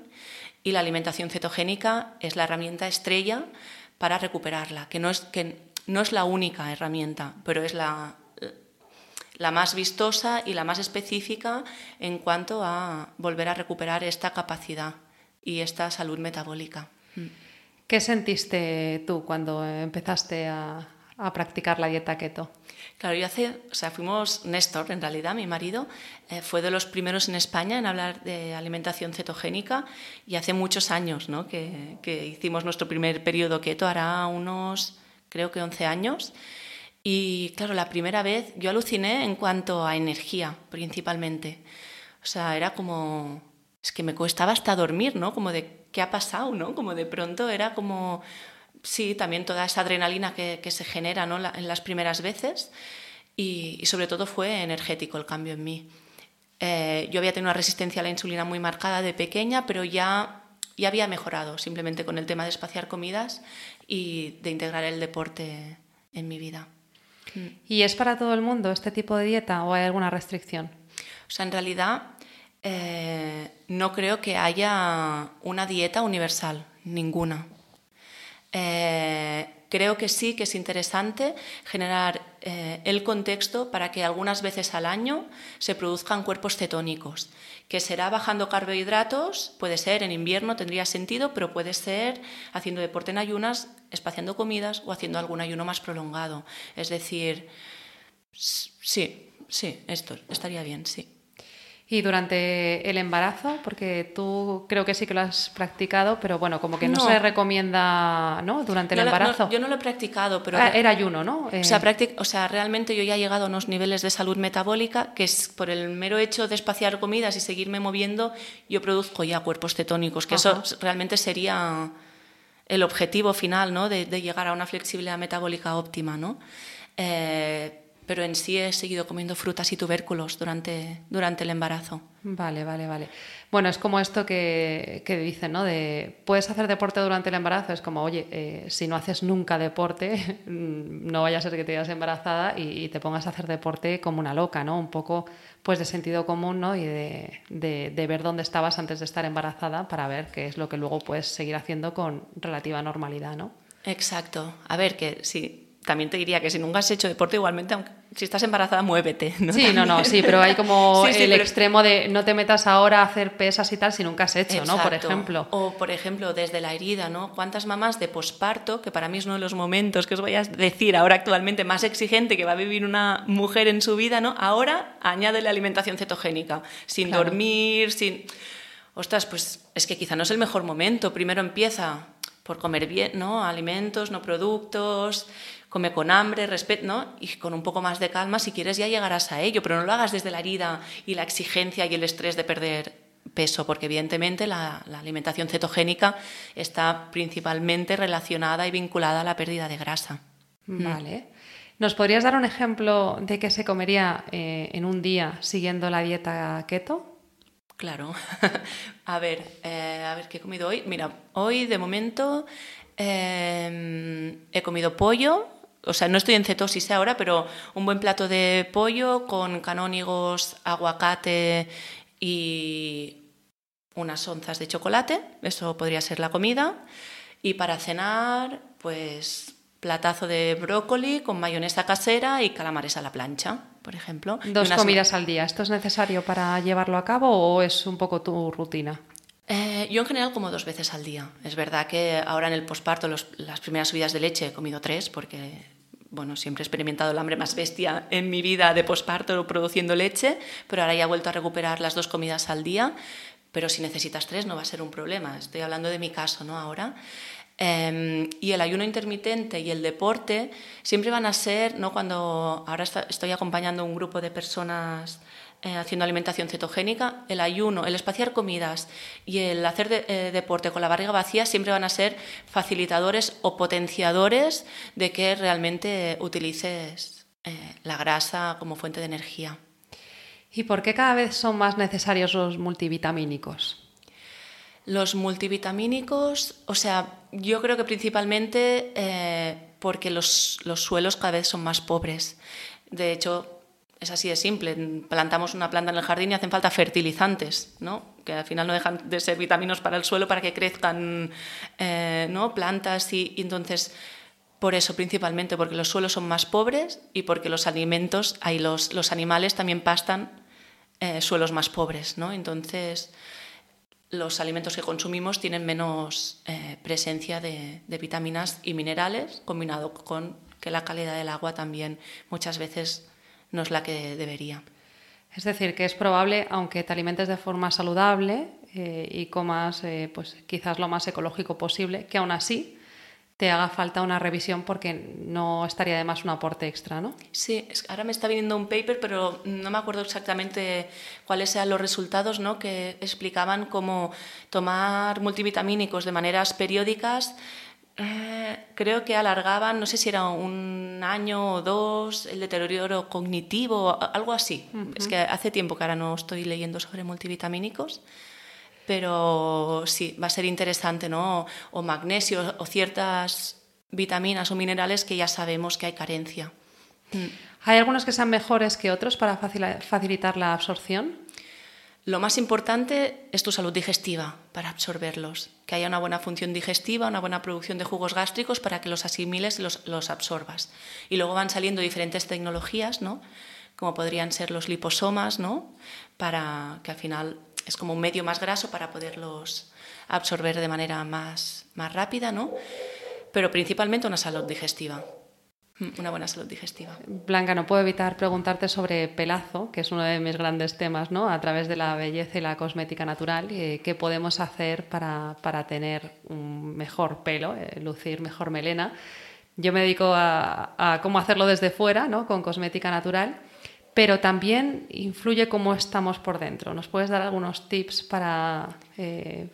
y la alimentación cetogénica es la herramienta estrella para recuperarla, que no es, que no es la única herramienta, pero es la, la más vistosa y la más específica en cuanto a volver a recuperar esta capacidad y esta salud metabólica. ¿Qué sentiste tú cuando empezaste a, a practicar la dieta keto? Claro, yo hace, o sea, fuimos Néstor, en realidad, mi marido, eh, fue de los primeros en España en hablar de alimentación cetogénica y hace muchos años ¿no? que, que hicimos nuestro primer periodo keto, hará unos, creo que 11 años. Y claro, la primera vez yo aluciné en cuanto a energía, principalmente. O sea, era como, es que me costaba hasta dormir, ¿no? Como de, ¿qué ha pasado, no? Como de pronto era como, sí, también toda esa adrenalina que, que se genera, ¿no? La, en las primeras veces. Y, y, sobre todo fue energético el cambio en mí. Eh, yo había tenido una resistencia a la insulina muy marcada de pequeña, pero ya, ya había mejorado simplemente con el tema de espaciar comidas y de integrar el deporte en mi vida. ¿Y es para todo el mundo este tipo de dieta o hay alguna restricción? O sea, en realidad eh, no creo que haya una dieta universal. ninguna. Eh, creo que sí que es interesante generar eh, el contexto para que algunas veces al año se produzcan cuerpos cetónicos, que será bajando carbohidratos, puede ser en invierno, tendría sentido, pero puede ser haciendo deporte en ayunas, espaciando comidas o haciendo algún ayuno más prolongado. Es decir, sí, sí, esto estaría bien, sí. Y durante el embarazo, porque tú creo que sí que lo has practicado, pero bueno, como que no, se recomienda, ¿no? Durante el embarazo. yo no lo he practicado, pero... Ah, era ayuno, ¿no? O, sea, eh, o sea, realmente yo ya he llegado a unos niveles de salud metabólica que es por el mero hecho de espaciar comidas y seguirme moviendo, yo produzco ya cuerpos cetónicos, que eso realmente sería el objetivo final, ¿no? De, llegar a una flexibilidad metabólica óptima, ¿no? Eh, pero en sí he seguido comiendo frutas y tubérculos durante, durante el embarazo. Vale, vale, vale. Bueno, es como esto que, que dicen, ¿no? De, ¿puedes hacer deporte durante el embarazo? Es como, oye, eh, si no haces nunca deporte, no vaya a ser que te quedes embarazada y, te pongas a hacer deporte como una loca, ¿no? Un poco, pues, de sentido común, ¿no? Y de, de, de ver dónde estabas antes de estar embarazada para ver qué es lo que luego puedes seguir haciendo con relativa normalidad, ¿no? Exacto. A ver, que sí, también te diría que si nunca has hecho deporte, igualmente, aunque, si estás embarazada, muévete. ¿no? Sí, no, no, sí, pero hay como el extremo de no te metas ahora a hacer pesas y tal si nunca has hecho, ¿no? Por ejemplo. O, por ejemplo, desde la herida, ¿no? ¿Cuántas mamás de posparto, que para mí es uno de los momentos que os voy a decir ahora actualmente más exigente que va a vivir una mujer en su vida, ¿no? Ahora añade la alimentación cetogénica, sin dormir, sin... Ostras, pues es que quizá no es el mejor momento. Primero empieza por comer bien, ¿no? Alimentos, no productos, come con hambre, respeto, ¿no? Y con un poco más de calma, si quieres, ya llegarás a ello, pero no lo hagas desde la herida y la exigencia y el estrés de perder peso, porque evidentemente la, alimentación cetogénica está principalmente relacionada y vinculada a la pérdida de grasa. Vale. ¿Nos podrías dar un ejemplo de qué se comería eh, en un día siguiendo la dieta keto? Claro. a ver, eh, a ver qué he comido hoy. Mira, hoy de momento eh, he comido pollo, o sea, no estoy en cetosis ahora, pero un buen plato de pollo con canónigos, aguacate y unas onzas de chocolate, eso podría ser la comida. Y para cenar, pues platazo de brócoli con mayonesa casera y calamares a la plancha, por ejemplo. Dos comidas al día. ¿Esto es necesario para llevarlo a cabo o es un poco tu rutina? Eh, yo en general como dos veces al día. Es verdad que ahora en el posparto las primeras subidas de leche he comido tres porque bueno, siempre he experimentado el hambre más bestia en mi vida de posparto produciendo leche, pero ahora ya he vuelto a recuperar las dos comidas al día. Pero si necesitas tres no va a ser un problema. Estoy hablando de mi caso, ¿no? Ahora. Em, y el ayuno intermitente y el deporte siempre van a ser, ¿no? Cuando ahora estoy acompañando a un grupo de personas eh, haciendo alimentación cetogénica, el ayuno, el espaciar comidas y el hacer eh, deporte con la barriga vacía siempre van a ser facilitadores o potenciadores de que realmente utilices eh, la grasa como fuente de energía. ¿Y por qué cada vez son más necesarios los multivitamínicos? Los multivitamínicos, o sea, yo creo que principalmente porque los, los suelos cada vez son más pobres. De hecho, es así de simple. Plantamos una planta en el jardín y hacen falta fertilizantes, ¿no? que al final no dejan de ser vitaminas para el suelo para que crezcan eh, ¿no? plantas y, entonces por eso principalmente, porque los suelos son más pobres y porque los alimentos, hay los, los animales también pastan eh, suelos más pobres. ¿no? Entonces los alimentos que consumimos tienen menos eh, presencia de, vitaminas y minerales combinado con que la calidad del agua también muchas veces no es la que debería. Es decir, que es probable, aunque te alimentes de forma saludable eh, y comas eh, pues, quizás lo más ecológico posible, que aún así te haga falta una revisión porque no estaría de más un aporte extra, ¿no? Sí, ahora me está viniendo un paper, pero no me acuerdo exactamente cuáles eran los resultados, ¿no? Que explicaban cómo tomar multivitamínicos de maneras periódicas eh, creo que alargaban, no sé si era un año o dos, el deterioro cognitivo, algo así. Es que hace tiempo que ahora no estoy leyendo sobre multivitamínicos, pero sí, va a ser interesante, ¿no? O magnesio o ciertas vitaminas o minerales que ya sabemos que hay carencia. ¿Hay algunos que sean mejores que otros para facilitar la absorción? Lo más importante es tu salud digestiva para absorberlos, que haya una buena función digestiva, una buena producción de jugos gástricos para que los asimiles y los, los absorbas. Y luego van saliendo diferentes tecnologías, ¿no? como podrían ser los liposomas, ¿no? para que al final es como un medio más graso para poderlos absorber de manera más, más rápida, ¿no? pero principalmente una salud digestiva. Mm, una buena salud digestiva. Blanca, no puedo evitar preguntarte sobre pelazo, que es uno de mis grandes temas, ¿no? A través de la belleza y la cosmética natural, eh, ¿qué podemos hacer para, para, tener un mejor pelo, eh, lucir mejor melena? Yo me dedico a, a, cómo hacerlo desde fuera, ¿no? Con cosmética natural, pero también influye cómo estamos por dentro. ¿Nos puedes dar algunos tips para eh,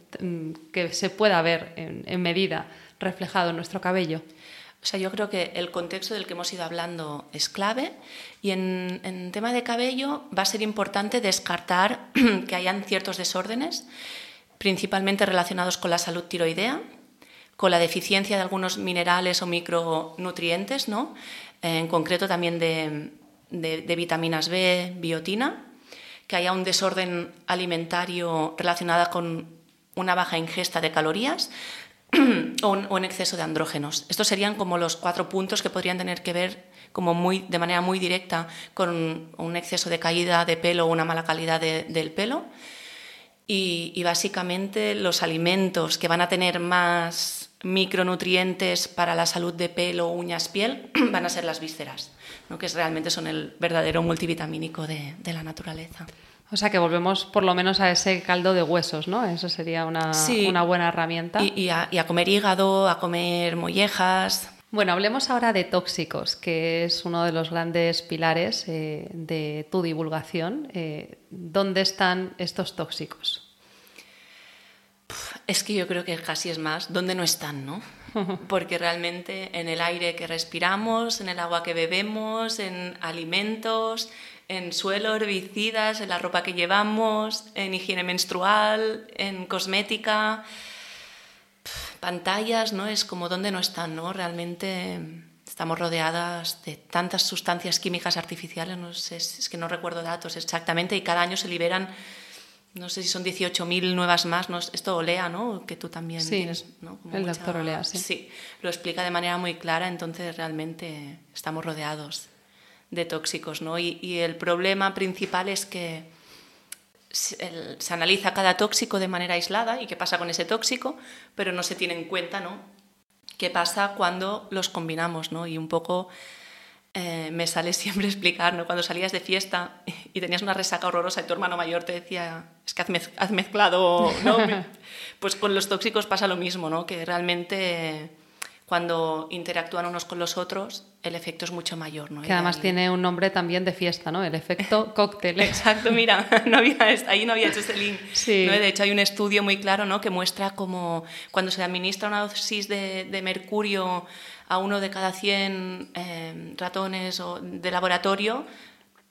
que se pueda ver en, medida reflejado en nuestro cabello? O sea, yo creo que el contexto del que hemos ido hablando es clave y en, en tema de cabello va a ser importante descartar que hayan ciertos desórdenes, principalmente relacionados con la salud tiroidea, con la deficiencia de algunos minerales o micronutrientes, ¿no? en concreto también de, de, vitaminas B, biotina, que haya un desorden alimentario relacionado con una baja ingesta de calorías, o, un, exceso de andrógenos. Estos serían como los cuatro puntos que podrían tener que ver como muy, de manera muy directa con un exceso de caída de pelo o una mala calidad de, del pelo. Y, básicamente los alimentos que van a tener más micronutrientes para la salud de pelo, uñas, piel, van a ser las vísceras, ¿no? que realmente son el verdadero multivitamínico de, de la naturaleza. O sea que volvemos por lo menos a ese caldo de huesos, ¿no? Eso sería una, Sí. una buena herramienta. Y, y a, y a comer hígado, a comer mollejas. Bueno, hablemos ahora de tóxicos, que es uno de los grandes pilares eh, de tu divulgación. Eh, ¿Dónde están estos tóxicos? Es que yo creo que casi es más dónde no están, ¿no? Porque realmente en el aire que respiramos, en el agua que bebemos, en alimentos, en suelo, herbicidas, en la ropa que llevamos, en higiene menstrual, en cosmética, pantallas, ¿no? Es como dónde no están, ¿no? Realmente estamos rodeadas de tantas sustancias químicas artificiales, no sé, es que no recuerdo datos exactamente, y cada año se liberan, no sé si son 18.000 nuevas más, ¿no? esto Olea, ¿no? Que tú también Sí, tienes, ¿no? el doctor Olea, sí. Sí, lo explica de manera muy clara, entonces realmente estamos rodeados de tóxicos, ¿no? Y, y el problema principal es que se, el- se analiza cada tóxico de manera aislada y qué pasa con ese tóxico, pero no se tiene en cuenta, ¿no? ¿Qué pasa cuando los combinamos, ¿no? Y un poco eh, me sale siempre explicar, ¿no? Cuando salías de fiesta y tenías una resaca horrorosa y tu hermano mayor te decía, es que has, mez- has mezclado, ¿no? pues con los tóxicos pasa lo mismo, ¿no? Que realmente cuando interactúan unos con los otros, el efecto es mucho mayor, ¿no? Que además tiene un nombre también de fiesta, ¿no? El efecto cóctel. Exacto, mira, no había, ahí no había hecho ese link. Sí. ¿no? De hecho, hay un estudio muy claro ¿no? que muestra cómo cuando se administra una dosis de, de mercurio a uno de cada 100 eh, ratones de laboratorio,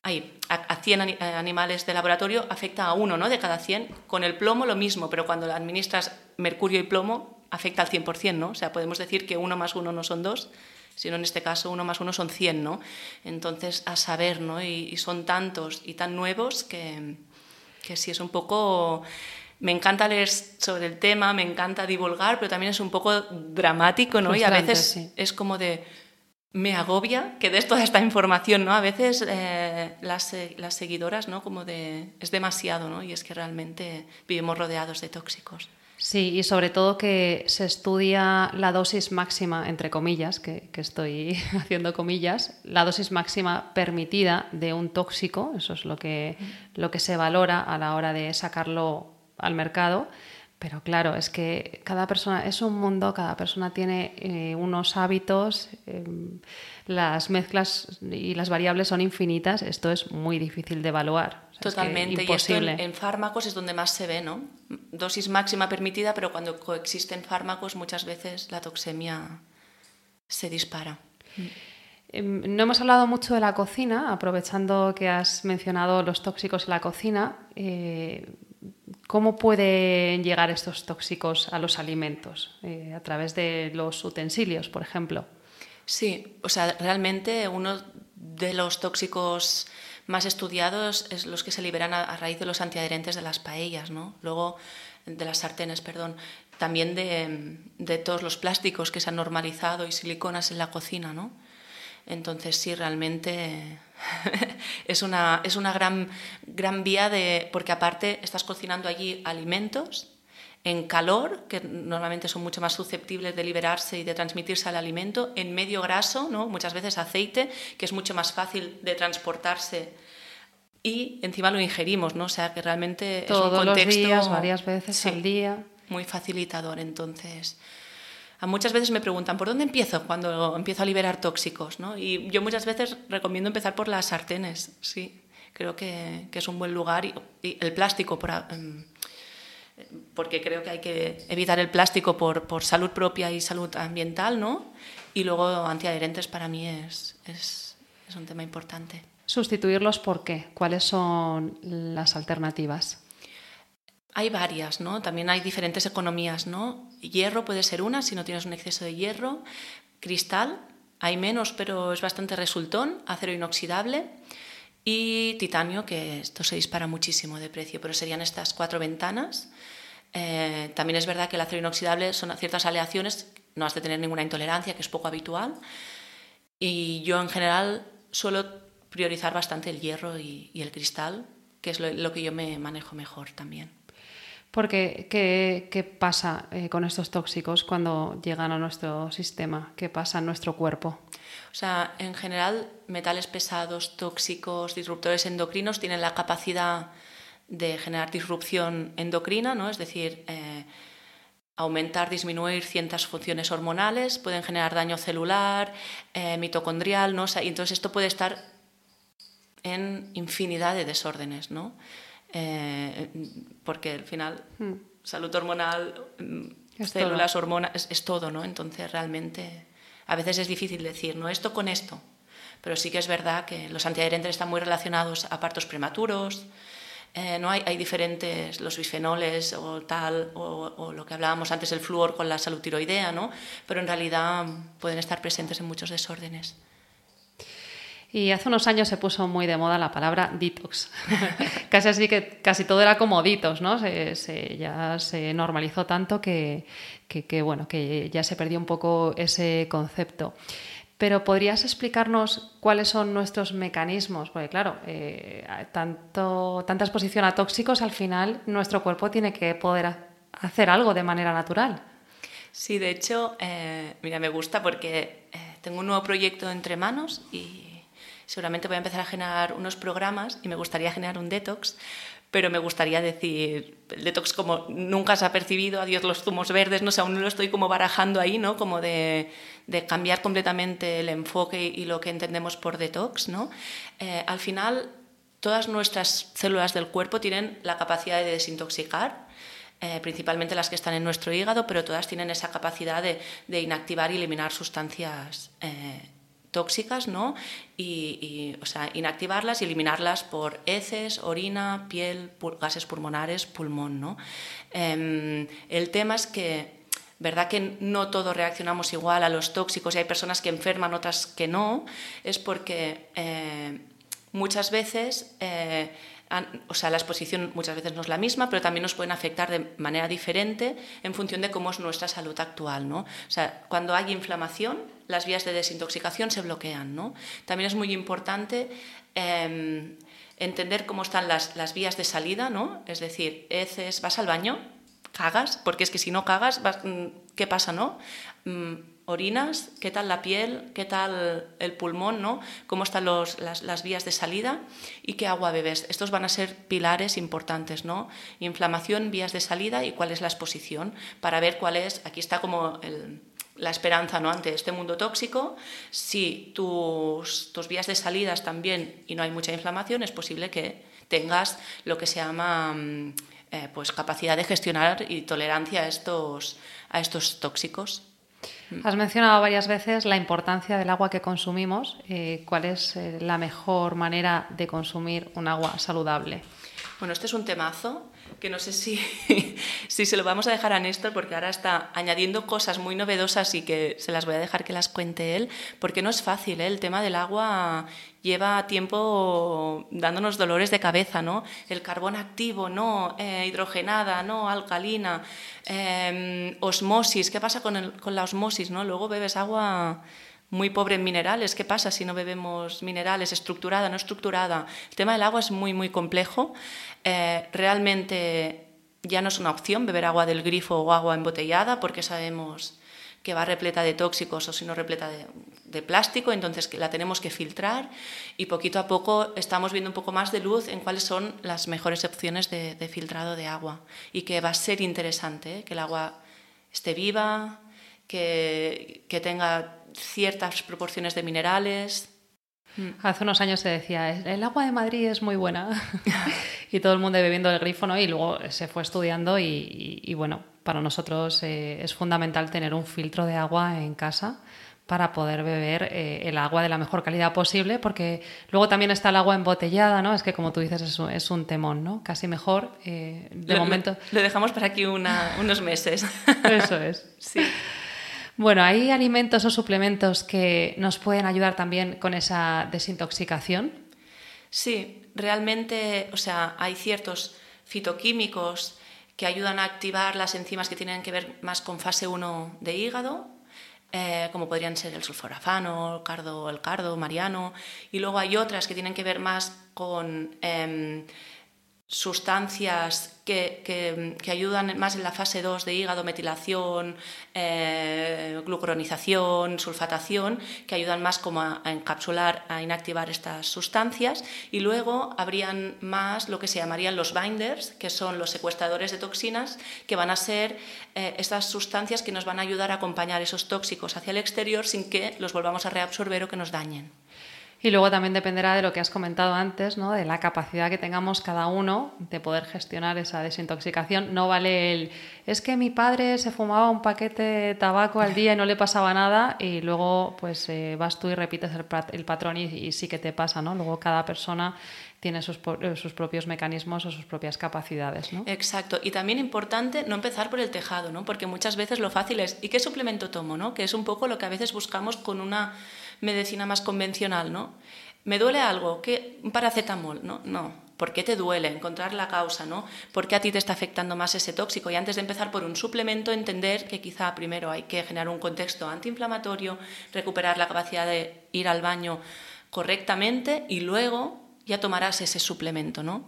ay, a, a 100 ani- eh, animales de laboratorio afecta a uno ¿no? de cada 100. Con el plomo lo mismo, pero cuando administras mercurio y plomo afecta al 100%, ¿no? O sea, podemos decir que uno más uno no son dos, sino en este caso uno más uno son 100, ¿no? Entonces, a saber, ¿no? Y, y son tantos y tan nuevos que, que sí es un poco... Me encanta leer sobre el tema, me encanta divulgar, pero también es un poco dramático, ¿no? Y a veces sí. es como de... Me agobia que des toda esta información, ¿no? A veces eh, las, las seguidoras, ¿no? Como de... Es demasiado, ¿no? Y es que realmente vivimos rodeados de tóxicos. Sí, y sobre todo que se estudia la dosis máxima, entre comillas, que, que estoy haciendo comillas, la dosis máxima permitida de un tóxico, eso es lo que, lo que se valora a la hora de sacarlo al mercado. Pero claro, es que cada persona es un mundo, cada persona tiene eh, unos hábitos, eh, las mezclas y las variables son infinitas, esto es muy difícil de evaluar. O sea, es que Totalmente. y esto imposible. en, en fármacos es donde más se ve, ¿no? Dosis máxima permitida, pero cuando coexisten fármacos muchas veces la toxemia se dispara. Em, No hemos hablado mucho de la cocina, aprovechando que has mencionado los tóxicos en la cocina. ¿Cómo pueden llegar estos tóxicos a los alimentos? Eh, a través de los utensilios, por ejemplo. Sí, o sea, realmente uno de los tóxicos más estudiados es los que se liberan a, raíz de los antiadherentes de las paellas, ¿no? Luego, de las sartenes, perdón. También de todos los plásticos que se han normalizado y siliconas en la cocina, ¿no? Entonces sí, realmente es una, es una gran, gran vía de... porque aparte estás cocinando allí alimentos en calor, que normalmente son mucho más susceptibles de liberarse y de transmitirse al alimento, en medio graso, ¿no? muchas veces aceite, que es mucho más fácil de transportarse y encima lo ingerimos, ¿no? O sea que realmente Todos es un contexto los días, varias veces al día. Muy facilitador, entonces. Muchas veces me preguntan, ¿por dónde empiezo cuando empiezo a liberar tóxicos? ¿no? Y yo muchas veces recomiendo empezar por las sartenes, sí. Creo que, que es un buen lugar y, el plástico, em, porque creo que hay que evitar el plástico por, por, salud propia y salud ambiental, ¿no? Y luego antiadherentes para mí es, es un tema importante. ¿Sustituirlos por qué? ¿Cuáles son las alternativas? Hay varias, ¿no? También hay diferentes economías, ¿no? Hierro puede ser una si no tienes un exceso de hierro. Cristal, hay menos, pero es bastante resultón. Acero inoxidable y titanio, que esto se dispara muchísimo de precio, pero serían estas cuatro ventanas. Eh, también es verdad que el acero inoxidable son ciertas aleaciones, no has de tener ninguna intolerancia, que es poco habitual. Y yo en general suelo priorizar bastante el hierro y, el cristal, que es lo, que yo me manejo mejor también. Porque, ¿qué, pasa eh, con estos tóxicos cuando llegan a nuestro sistema? ¿Qué pasa en nuestro cuerpo? O sea, en general, metales pesados, tóxicos, disruptores endocrinos tienen la capacidad de generar disrupción endocrina, ¿no? es decir, eh, aumentar, disminuir ciertas funciones hormonales, pueden generar daño celular, eh, mitocondrial, ¿no? y entonces esto puede estar en infinidad de desórdenes, ¿no? Eh, porque al final, hmm. salud hormonal, mm, células, hormonas, es, todo, ¿no? Entonces realmente a veces es difícil decir, no, esto con esto. Pero sí que es verdad que los antiadherentes están muy relacionados a partos prematuros, eh, ¿no? Hay, hay, diferentes, los bifenoles o tal, o, o, lo que hablábamos antes, el flúor con la salud tiroidea, ¿no? pero en realidad pueden estar presentes en muchos desórdenes. Y hace unos años se puso muy de moda la palabra detox. casi así que casi todo era como detox, ¿no? Se, ya se normalizó tanto que, que, bueno, que ya se perdió un poco ese concepto. Pero ¿podrías explicarnos cuáles son nuestros mecanismos? Porque claro, eh, tanto, tanta exposición a tóxicos, al final nuestro cuerpo tiene que poder hacer algo de manera natural. Sí, de hecho, eh, mira, me gusta porque eh, tengo un nuevo proyecto entre manos y seguramente voy a empezar a generar unos programas y me gustaría generar un detox, pero me gustaría decir, el detox como nunca se ha percibido, adiós los zumos verdes, no sé, aún lo estoy como barajando ahí, ¿no? Como de, de cambiar completamente el enfoque y, lo que entendemos por detox, ¿no? Eh, al final, todas nuestras células del cuerpo tienen la capacidad de desintoxicar, eh, principalmente las que están en nuestro hígado, pero todas tienen esa capacidad de, de inactivar y eliminar sustancias eh, tóxicas, ¿no? Y, o sea, inactivarlas y eliminarlas por heces, orina, piel, gases pulmonares, pulmón, ¿no? Em, el tema es que, ¿verdad que no todos reaccionamos igual a los tóxicos y hay personas que enferman, otras que no? Es porque eh, muchas veces... Eh, o sea, la exposición muchas veces no es la misma, pero también nos pueden afectar de manera diferente en función de cómo es nuestra salud actual. ¿no? O sea, cuando hay inflamación, las vías de desintoxicación se bloquean. ¿no? También es muy importante em, entender cómo están las, las, vías de salida, ¿no? es decir, heces, vas al baño, cagas, porque es que si no cagas, mm, ¿qué pasa? no? Mm, orinas, qué tal la piel, qué tal el pulmón, ¿no? cómo están los, las, vías de salida y qué agua bebes. Estos van a ser pilares importantes, ¿no? Inflamación, vías de salida y cuál es la exposición, para ver cuál es, aquí está como la esperanza ¿no? ante este mundo tóxico. Si tus, tus vías de salida están bien y no hay mucha inflamación, es posible que tengas lo que se llama mm, eh, pues capacidad de gestionar y tolerancia a estos, a estos tóxicos. Has mencionado varias veces la importancia del agua que consumimos. ¿Cuál es eh, la mejor manera de consumir un agua saludable? Bueno, este es un temazo, que no sé si, si se lo vamos a dejar a Néstor, porque ahora está añadiendo cosas muy novedosas y que se las voy a dejar que las cuente él, porque no es fácil, ¿eh? el tema del agua lleva tiempo dándonos dolores de cabeza, ¿no? El carbón activo, no, eh, hidrogenada, no, alcalina, em, osmosis, ¿qué pasa con, con la osmosis, no? Luego bebes agua muy pobre en minerales. ¿Qué pasa si no bebemos minerales? Estructurada, no estructurada. El tema del agua es muy, muy complejo. Eh, realmente ya no es una opción beber agua del grifo o agua embotellada porque sabemos que va repleta de tóxicos o si no repleta de, plástico, entonces la tenemos que filtrar y poquito a poco estamos viendo un poco más de luz en cuáles son las mejores opciones de, filtrado de agua y que va a ser interesante, ¿eh? que el agua esté viva, que, que tenga ciertas proporciones de minerales. Mm. Hace unos años se decía, el agua de Madrid es muy buena y todo el mundo bebiendo el grifo, ¿no? Y luego se fue estudiando y, bueno, para nosotros eh, es fundamental tener un filtro de agua en casa para poder beber eh, el agua de la mejor calidad posible, porque luego también está el agua embotellada, ¿no? Es que como tú dices es un, es un temón, ¿no? Casi mejor eh, de momento. Lo, dejamos para aquí unos meses. Eso es. Sí. Bueno, ¿hay alimentos o suplementos que nos pueden ayudar también con esa desintoxicación? Sí, realmente, o sea, hay ciertos fitoquímicos que ayudan a activar las enzimas que tienen que ver más con fase 1 de hígado, eh, como podrían ser el sulforafano, el cardo, el cardo, mariano, y luego hay otras que tienen que ver más con em, sustancias que, ayudan más en la fase 2 de hígado, metilación, eh, glucuronización, sulfatación, que ayudan más como a, encapsular, a inactivar estas sustancias. Y luego habrían más lo que se llamarían los binders, que son los secuestradores de toxinas, que van a ser eh, estas sustancias que nos van a ayudar a acompañar esos tóxicos hacia el exterior sin que los volvamos a reabsorber o que nos dañen. Y luego también dependerá de lo que has comentado antes, ¿no? de la capacidad que tengamos cada uno de poder gestionar esa desintoxicación. No vale el, es que mi padre se fumaba un paquete de tabaco al día y no le pasaba nada y luego pues eh, vas tú y repites el, patrón y, sí que te pasa. ¿no? Luego cada persona tiene sus, eh, sus, propios mecanismos o sus propias capacidades. ¿no? Exacto. Y también importante no empezar por el tejado, ¿no? porque muchas veces lo fácil es, ¿y qué suplemento tomo? ¿no? Que es un poco lo que a veces buscamos con una medicina más convencional, ¿no? ¿Me duele algo? ¿Qué? ¿Un paracetamol? No, no. ¿Por qué te duele? Encontrar la causa, ¿no? ¿Por qué a ti te está afectando más ese tóxico? Y antes de empezar por un suplemento, entender que quizá primero hay que generar un contexto antiinflamatorio, recuperar la capacidad de ir al baño correctamente y luego ya tomarás ese suplemento, ¿no?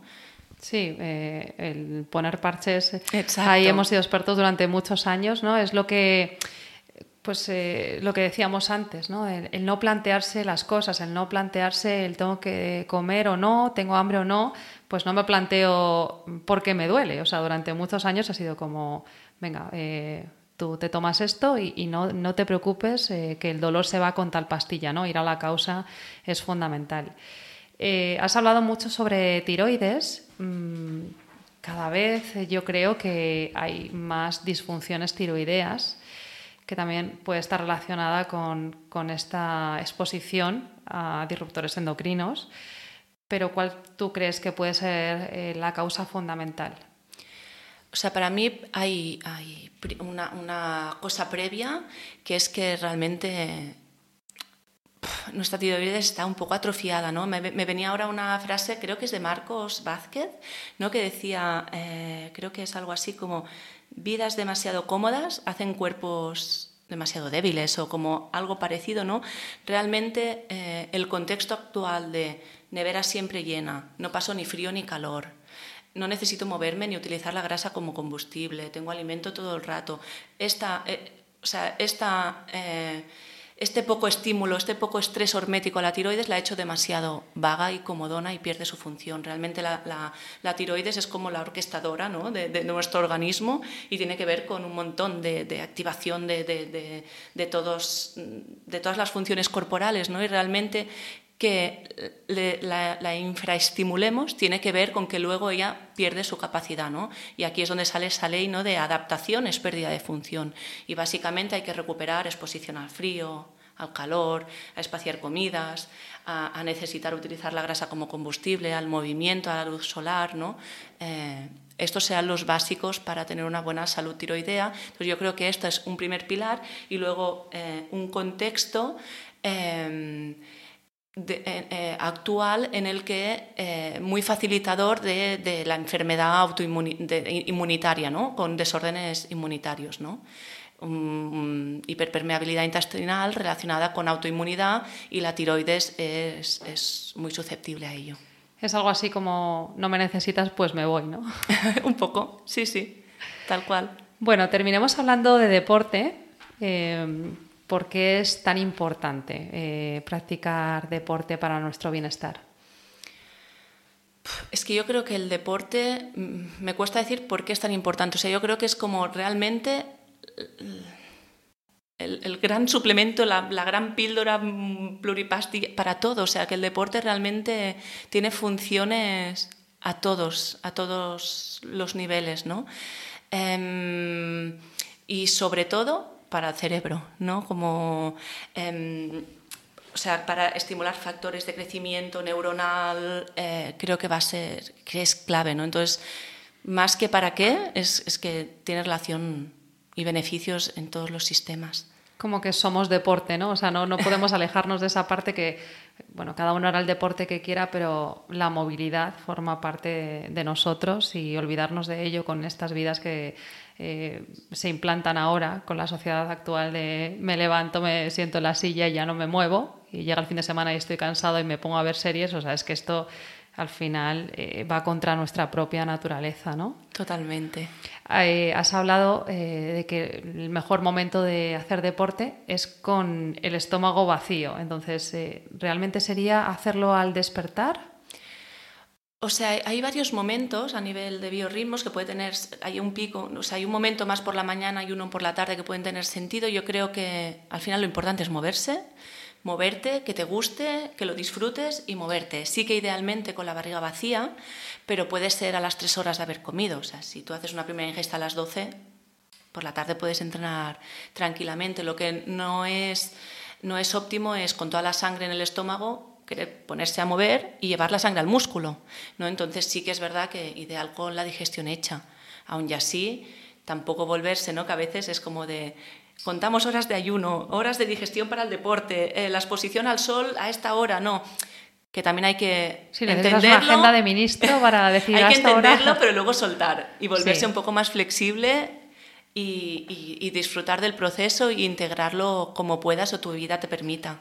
Sí, eh, el poner parches. Exacto. Ahí hemos sido expertos durante muchos años, ¿no? Es lo que pues eh, lo que decíamos antes, ¿no? El, no plantearse las cosas, el no plantearse el tengo que comer o no, tengo hambre o no, pues no me planteo por qué me duele. O sea, durante muchos años ha sido como, venga, eh, tú te tomas esto y, no, no, te preocupes eh, que el dolor se va con tal pastilla, ¿no? Ir a la causa es fundamental. has hablado mucho sobre tiroides. Mm, cada vez yo creo que hay más disfunciones tiroideas que también puede estar relacionada con, esta exposición a disruptores endocrinos. Pero ¿cuál tú crees que puede ser eh, la causa fundamental? O sea, para mí hay, hay una, cosa previa que es que realmente nuestra tiroides está un poco atrofiada, ¿no? Me, venía ahora una frase, creo que es de Marcos Vázquez, ¿no? Que decía, eh, creo que es algo así como vidas demasiado cómodas hacen cuerpos demasiado débiles o como algo parecido, ¿no? Realmente eh, el contexto actual de nevera siempre llena, no paso ni frío ni calor, no necesito moverme ni utilizar la grasa como combustible, tengo alimento todo el rato. Esta, eh, o sea, esta eh, este poco estímulo, este poco estrés hormético a la tiroides la ha hecho demasiado vaga y comodona y pierde su función. Realmente la, tiroides es como la orquestadora ¿no? de, nuestro organismo y tiene que ver con un montón de, activación de, todos, de todas las funciones corporales ¿no? y realmente que la, infraestimulemos tiene que ver con que luego ella pierde su capacidad, ¿no? Y aquí es donde sale esa ley ¿no? de adaptación, es pérdida de función. Y básicamente hay que recuperar exposición al frío, al calor, a espaciar comidas, a, necesitar utilizar la grasa como combustible, al movimiento, a la luz solar, ¿no? Eh, estos sean los básicos para tener una buena salud tiroidea. Entonces yo creo que esto es un primer pilar y luego eh, un contexto em, eh, actual en el que muy facilitador de, la enfermedad autoinmunitaria, ¿no? con desórdenes inmunitarios. ¿no? hiperpermeabilidad intestinal relacionada con autoinmunidad y la tiroides es, muy susceptible a ello. Es algo así como no me necesitas, pues me voy, ¿no? Un poco, sí, sí, tal cual. Bueno, terminemos hablando de deporte. Eh, ¿Por qué es tan importante eh, practicar deporte para nuestro bienestar? Es que yo creo que el deporte, mm, me cuesta decir por qué es tan importante. O sea, yo creo que es como realmente el, gran suplemento, la, gran píldora pluripasti para todo. O sea, que el deporte realmente tiene funciones a todos, a todos los niveles, ¿no? Em, y sobre todo para el cerebro, ¿no? Como, em, o sea, para estimular factores de crecimiento neuronal, eh, creo que va a ser, que es clave, ¿no? Entonces, más que para qué, es, es que tiene relación y beneficios en todos los sistemas. Como que somos deporte, ¿no? O sea, no, no podemos alejarnos de esa parte que, bueno, cada uno hará el deporte que quiera, pero la movilidad forma parte de nosotros y olvidarnos de ello con estas vidas que eh, se implantan ahora con la sociedad actual de me levanto, me siento en la silla y ya no me muevo y llega el fin de semana y estoy cansado y me pongo a ver series, o sea, es que esto al final eh, va contra nuestra propia naturaleza, ¿no? Totalmente. Eh, has hablado eh, de que el mejor momento de hacer deporte es con el estómago vacío. Entonces, ¿realmente sería hacerlo al despertar? O sea, hay varios momentos a nivel de biorritmos que puede tener, hay un pico, o sea, hay un momento más por la mañana y uno por la tarde que pueden tener sentido. Yo creo que al final lo importante es moverse moverte, que te guste, que lo disfrutes y moverte. Sí que idealmente con la barriga vacía, pero puede ser a las tres horas de haber comido. O sea, si tú haces una primera ingesta a las 12, por la tarde puedes entrenar tranquilamente. Lo que no es, no es óptimo es con toda la sangre en el estómago querer ponerse a mover y llevar la sangre al músculo. ¿no? Entonces sí que es verdad que ideal con la digestión hecha. Aún y así, tampoco volverse, ¿no? que a veces es como de Contamos horas de ayuno, horas de digestión para el deporte, eh, la exposición al sol a esta hora, no. Que también hay que sí, entenderlo. una agenda de ministro para decir Hay que entenderlo, pero luego soltar y volverse un poco más flexible y, disfrutar del proceso e integrarlo como puedas o tu vida te permita.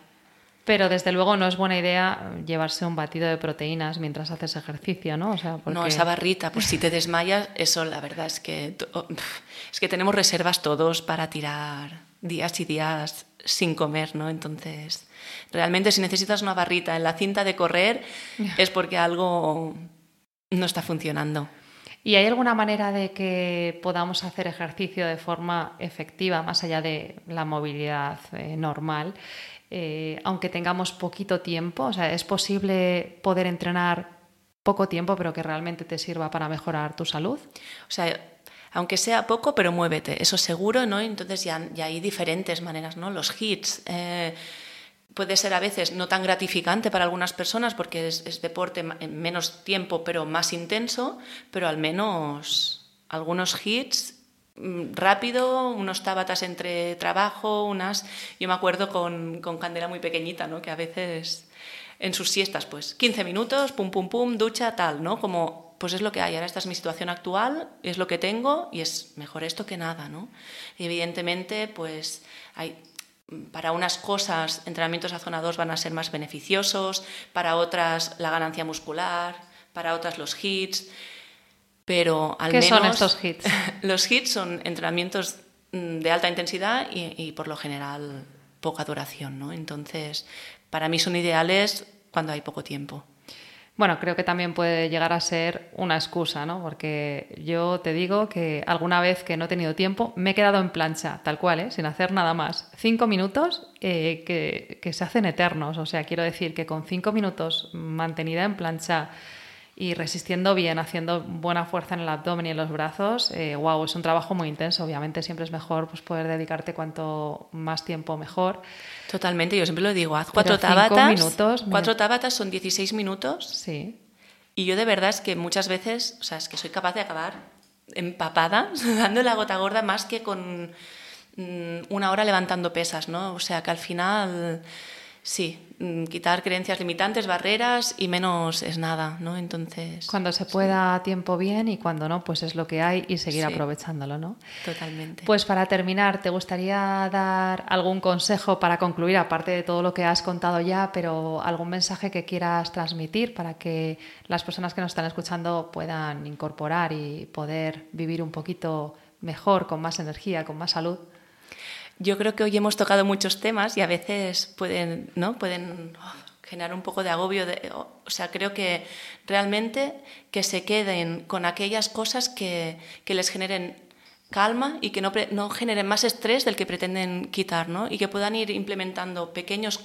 Pero desde luego no es buena idea llevarse un batido de proteínas mientras haces ejercicio, ¿no? O sea, No, esa barrita, pues si te desmayas, eso la verdad es que, oh, es que tenemos reservas todos para tirar días y días sin comer, ¿no? Entonces, realmente si necesitas una barrita en la cinta de correr es porque algo no está funcionando. ¿Y hay alguna manera de que podamos hacer ejercicio de forma efectiva, más allá de la movilidad eh, normal? Eh, aunque tengamos poquito tiempo? O sea, ¿es posible poder entrenar poco tiempo, pero que realmente te sirva para mejorar tu salud? O sea, aunque sea poco, pero muévete, eso seguro, ¿no? Entonces ya, ya hay diferentes maneras, ¿no? Los hits. Eh, puede ser a veces no tan gratificante para algunas personas porque es, es, deporte en menos tiempo pero más intenso, pero al menos algunos hits rápido, unos tábatas entre trabajo, unas... Yo me acuerdo con, con Candela muy pequeñita, ¿no? Que a veces en sus siestas, pues 15 minutos, pum, pum, pum, ducha, tal, ¿no? Como, pues es lo que hay, ahora esta es mi situación actual, es lo que tengo y es mejor esto que nada, ¿no? Y evidentemente, pues hay... Para unas cosas, entrenamientos a zona 2 van a ser más beneficiosos, para otras la ganancia muscular, para otras los hits pero al ¿Qué menos... son estos hits? Los hits son entrenamientos mm, de alta intensidad y, por lo general poca duración, ¿no? Entonces, para mí son ideales cuando hay poco tiempo. Bueno, creo que también puede llegar a ser una excusa, ¿no? Porque yo te digo que alguna vez que no he tenido tiempo, me he quedado en plancha, tal cual, ¿eh? sin hacer nada más. Cinco minutos eh, que, que se hacen eternos. O sea, quiero decir que con cinco minutos mantenida en plancha y resistiendo bien, haciendo buena fuerza en el abdomen y en los brazos, wow, es un trabajo muy intenso. Obviamente siempre es mejor pues, poder dedicarte cuanto más tiempo mejor. Totalmente, yo siempre lo digo, haz cuatro tabatas. Minutos, cuatro tabatas son 16 minutos. Sí. Y yo de verdad es que muchas veces, o sea, es que soy capaz de acabar empapada, dando la gota gorda más que con mm, una hora levantando pesas, ¿no? O sea, que al final Sí, mm, quitar creencias limitantes, barreras y menos es nada, ¿no? Entonces... Cuando se pueda a tiempo bien y cuando no, pues es lo que hay y seguir aprovechándolo, ¿no? Totalmente. Pues para terminar, ¿te gustaría dar algún consejo para concluir, aparte de todo lo que has contado ya, pero algún mensaje que quieras transmitir para que las personas que nos están escuchando puedan incorporar y poder vivir un poquito mejor, con más energía, con más salud? Yo creo que hoy hemos tocado muchos temas y a veces pueden, ¿no? pueden oh, generar un poco de agobio. Oh, o sea, creo que realmente que se queden con aquellas cosas que, que les generen calma y que no, no, generen más estrés del que pretenden quitar, ¿no? Y que puedan ir implementando pequeños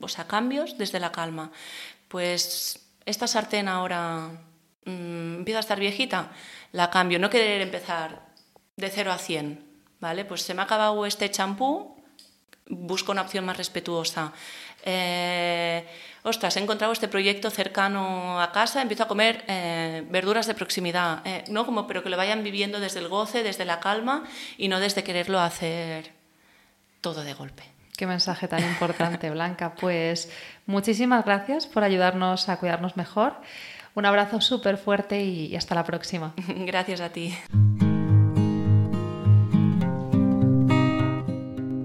o sea, cambios desde la calma. Pues esta sartén ahora mmm, empieza a estar viejita, la cambio. No querer empezar de 0 a 100, ¿vale? Pues se me ha acabado este champú, busco una opción más respetuosa. Eh, ostras, he encontrado este proyecto cercano a casa, empiezo a comer eh, verduras de proximidad, eh, ¿no? Como, pero que lo vayan viviendo desde el goce, desde la calma y no desde quererlo hacer todo de golpe. Qué mensaje tan importante, Blanca. Pues muchísimas gracias por ayudarnos a cuidarnos mejor. Un abrazo súper fuerte y hasta la próxima. Gracias a ti.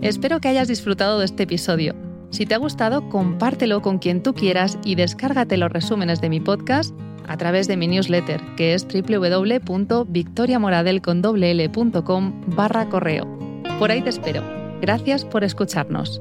Espero que hayas disfrutado de este episodio. Si te ha gustado, compártelo con quien tú quieras y descárgate los resúmenes de mi podcast a través de mi newsletter, que es www.victoriamoradel.com barra correo. Por ahí te espero. Gracias por escucharnos.